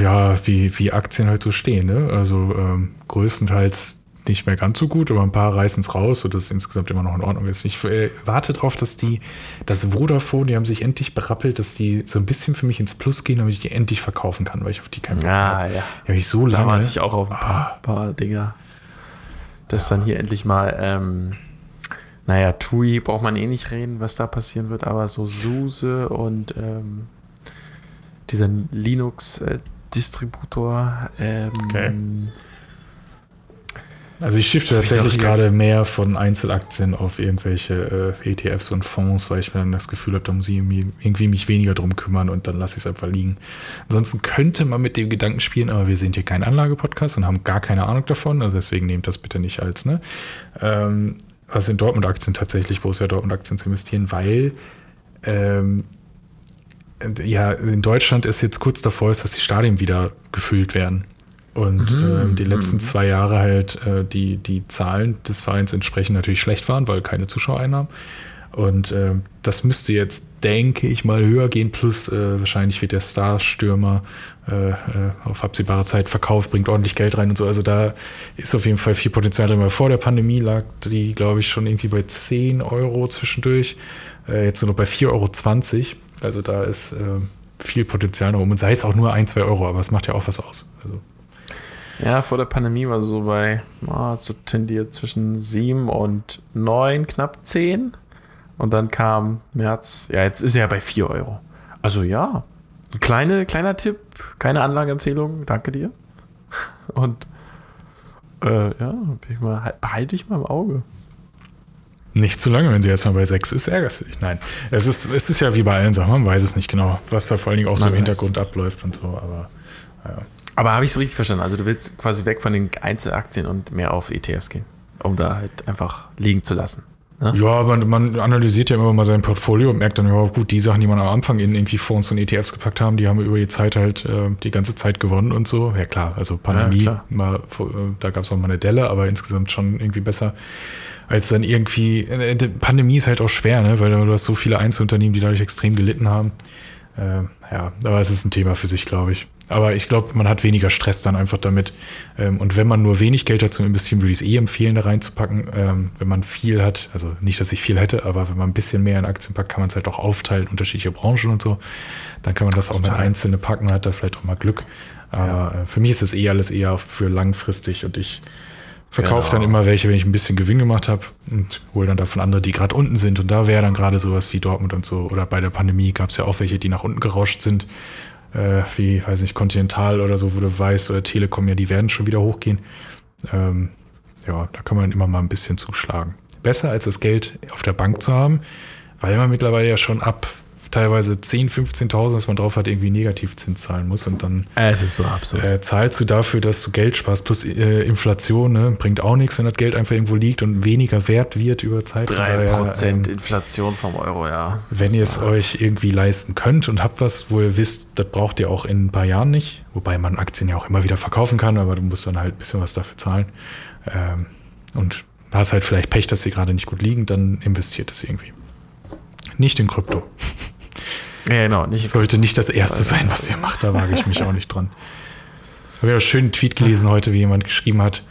ja, wie, wie Aktien halt so stehen. Ne? Also ähm, größtenteils nicht mehr ganz so gut, aber ein paar reißen es raus, sodass es insgesamt immer noch in Ordnung ist. Ich äh, warte darauf, dass die, das Vodafone, die haben sich endlich berappelt, dass die so ein bisschen für mich ins Plus gehen, damit ich die endlich verkaufen kann, weil ich auf die keinen Bock ah, habe. Ja. Die habe ich so lange. Da warte ich auch auf ein paar, ah. paar Dinger. Dass ja. dann hier endlich mal, ähm, naja, TUI braucht man eh nicht reden, was da passieren wird, aber so SUSE und ähm, dieser Linux-Distributor. Ähm, okay. Also ich shifte tatsächlich gerade mehr von Einzelaktien auf irgendwelche äh, ETFs und Fonds, weil ich mir dann das Gefühl habe, da muss ich irgendwie mich weniger drum kümmern und dann lasse ich es einfach liegen. Ansonsten könnte man mit dem Gedanken spielen, aber wir sind hier kein Anlagepodcast und haben gar keine Ahnung davon, also deswegen nehmt das bitte nicht als, ne? Ähm, also in Dortmund-Aktien tatsächlich, Borussia Dortmund-Aktien zu investieren, weil ähm, ja, in Deutschland ist jetzt kurz davor ist, dass die Stadien wieder gefüllt werden. Und mhm. äh, die letzten mhm. zwei Jahre halt äh, die, die Zahlen des Vereins entsprechend natürlich schlecht waren, weil keine Zuschauereinnahmen. Und äh, das müsste jetzt, denke ich, mal höher gehen. Plus äh, wahrscheinlich wird der Starstürmer äh, äh, auf absehbare Zeit verkauft, bringt ordentlich Geld rein und so. Also da ist auf jeden Fall viel Potenzial drin. Weil vor der Pandemie lag die, glaube ich, schon irgendwie bei 10 Euro zwischendurch. Äh, jetzt nur noch bei 4,20 Euro. Also da ist äh, viel Potenzial noch um. Und sei es auch nur ein, zwei Euro, aber es macht ja auch was aus. Also. Ja, vor der Pandemie war so bei, oh, so tendiert zwischen sieben und neun, knapp zehn. Und dann kam März, ja, jetzt ist er ja bei vier Euro. Also ja, kleine, kleiner Tipp, keine Anlageempfehlung, danke dir. Und äh, ja, behalte ich mal im Auge. Nicht zu lange, wenn sie erstmal bei 6 ist, ärgerst du dich. Nein, es ist, es ist ja wie bei allen Sachen, man weiß es nicht genau, was da vor allen Dingen auch so im Hintergrund abläuft und so, aber ja. Aber habe ich es richtig verstanden? Also du willst quasi weg von den Einzelaktien und mehr auf ETFs gehen, um da halt einfach liegen zu lassen. Ne? Ja, man, man analysiert ja immer mal sein Portfolio und merkt dann, ja gut, die Sachen, die man am Anfang in irgendwie Fonds und ETFs gepackt haben, die haben über die Zeit halt äh, die ganze Zeit gewonnen und so. Ja klar, also Pandemie, ja, mal, äh, da gab es auch mal eine Delle, aber insgesamt schon irgendwie besser als dann irgendwie, äh, Pandemie ist halt auch schwer, ne? weil du hast so viele Einzelunternehmen, die dadurch extrem gelitten haben. Äh, ja, aber es ist ein Thema für sich, glaube ich. Aber ich glaube, man hat weniger Stress dann einfach damit. Ähm, und wenn man nur wenig Geld dazu investieren, würde ich es eh empfehlen, da reinzupacken. Ähm, wenn man viel hat, also nicht, dass ich viel hätte, aber wenn man ein bisschen mehr in Aktien packt, kann man es halt auch aufteilen, unterschiedliche Branchen und so. Dann kann man das auch Total. mit einzelne packen, hat da vielleicht auch mal Glück. Aber ja. Äh, für mich ist es eh alles eher für langfristig und ich Verkaufe genau. dann immer welche, wenn ich ein bisschen Gewinn gemacht habe und hole dann davon andere, die gerade unten sind. Und da wäre dann gerade sowas wie Dortmund und so. Oder bei der Pandemie gab es ja auch welche, die nach unten gerauscht sind. Äh, wie, weiß nicht, Continental oder so, wo du weißt, oder Telekom, ja, die werden schon wieder hochgehen. Ähm, ja, da kann man immer mal ein bisschen zuschlagen. Besser als das Geld auf der Bank zu haben, weil man mittlerweile ja schon ab teilweise 10.000, 15.000, was man drauf hat, irgendwie Negativzins zahlen muss. Und dann Es ist so absurd. äh, zahlst du dafür, dass du Geld sparst. Plus äh, Inflation ne, bringt auch nichts, wenn das Geld einfach irgendwo liegt und weniger wert wird über Zeit. Von 3% daher, ähm, Inflation vom Euro, ja. wenn ihr es euch irgendwie leisten könnt und habt was, wo ihr wisst, das braucht ihr auch in ein paar Jahren nicht, wobei man Aktien ja auch immer wieder verkaufen kann, aber du musst dann halt ein bisschen was dafür zahlen. Ähm, und hast halt vielleicht Pech, dass sie gerade nicht gut liegen, dann investiert es irgendwie. Nicht in Krypto. Ja, genau. Nicht Sollte nicht das Erste sein, was ihr macht, da wage ich mich auch nicht dran. Ich habe ja einen schönen Tweet gelesen heute, wie jemand geschrieben hat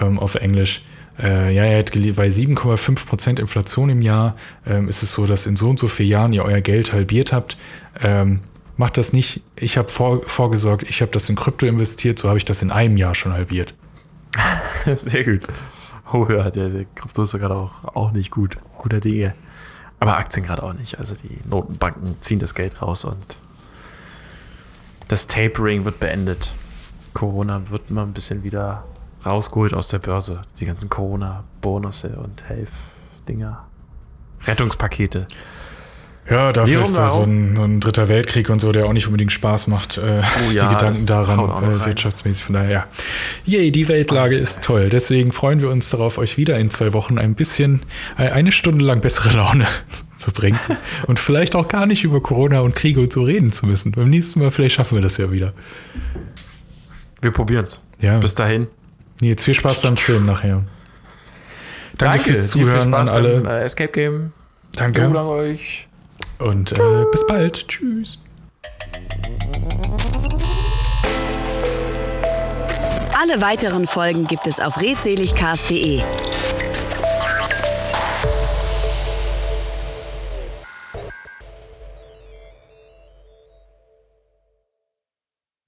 ähm, auf Englisch. Äh, ja, er hat bei 7,5% Inflation im Jahr ähm, ist es so, dass in so und so vielen Jahren ihr euer Geld halbiert habt. Ähm, macht das nicht. Ich habe vor, vorgesorgt, ich habe das in Krypto investiert, so habe ich das in einem Jahr schon halbiert. Sehr gut. Oh ja, der, der Krypto ist ja gerade auch, auch nicht gut. Guter Dinge. Aber Aktien gerade auch nicht. Also die Notenbanken ziehen das Geld raus und das Tapering wird beendet. Corona wird mal ein bisschen wieder rausgeholt aus der Börse. Die ganzen Corona-Bonusse und Helf-Dinger. Rettungspakete. Ja, dafür ist da so ein, so ein dritter Weltkrieg und so, der auch nicht unbedingt Spaß macht, äh, Oh die ja, Gedanken haut auch daran äh, wirtschaftsmäßig. Von daher, ja. Yay, die Weltlage ist toll. Deswegen freuen wir uns darauf, euch wieder in zwei Wochen ein bisschen, äh, eine Stunde lang bessere Laune zu bringen. Und vielleicht auch gar nicht über Corona und Kriege und so reden zu müssen. Beim nächsten Mal, vielleicht schaffen wir das ja wieder. Wir probieren's. Ja. Bis dahin. Nils, viel Spaß beim Film nachher. Danke, fürs dir viel Zuhören an alle. Beim, äh, Escape Game. Danke. Danke an euch. Und äh, bis bald. Tschüss. Alle weiteren Folgen gibt es auf redseligcast.de.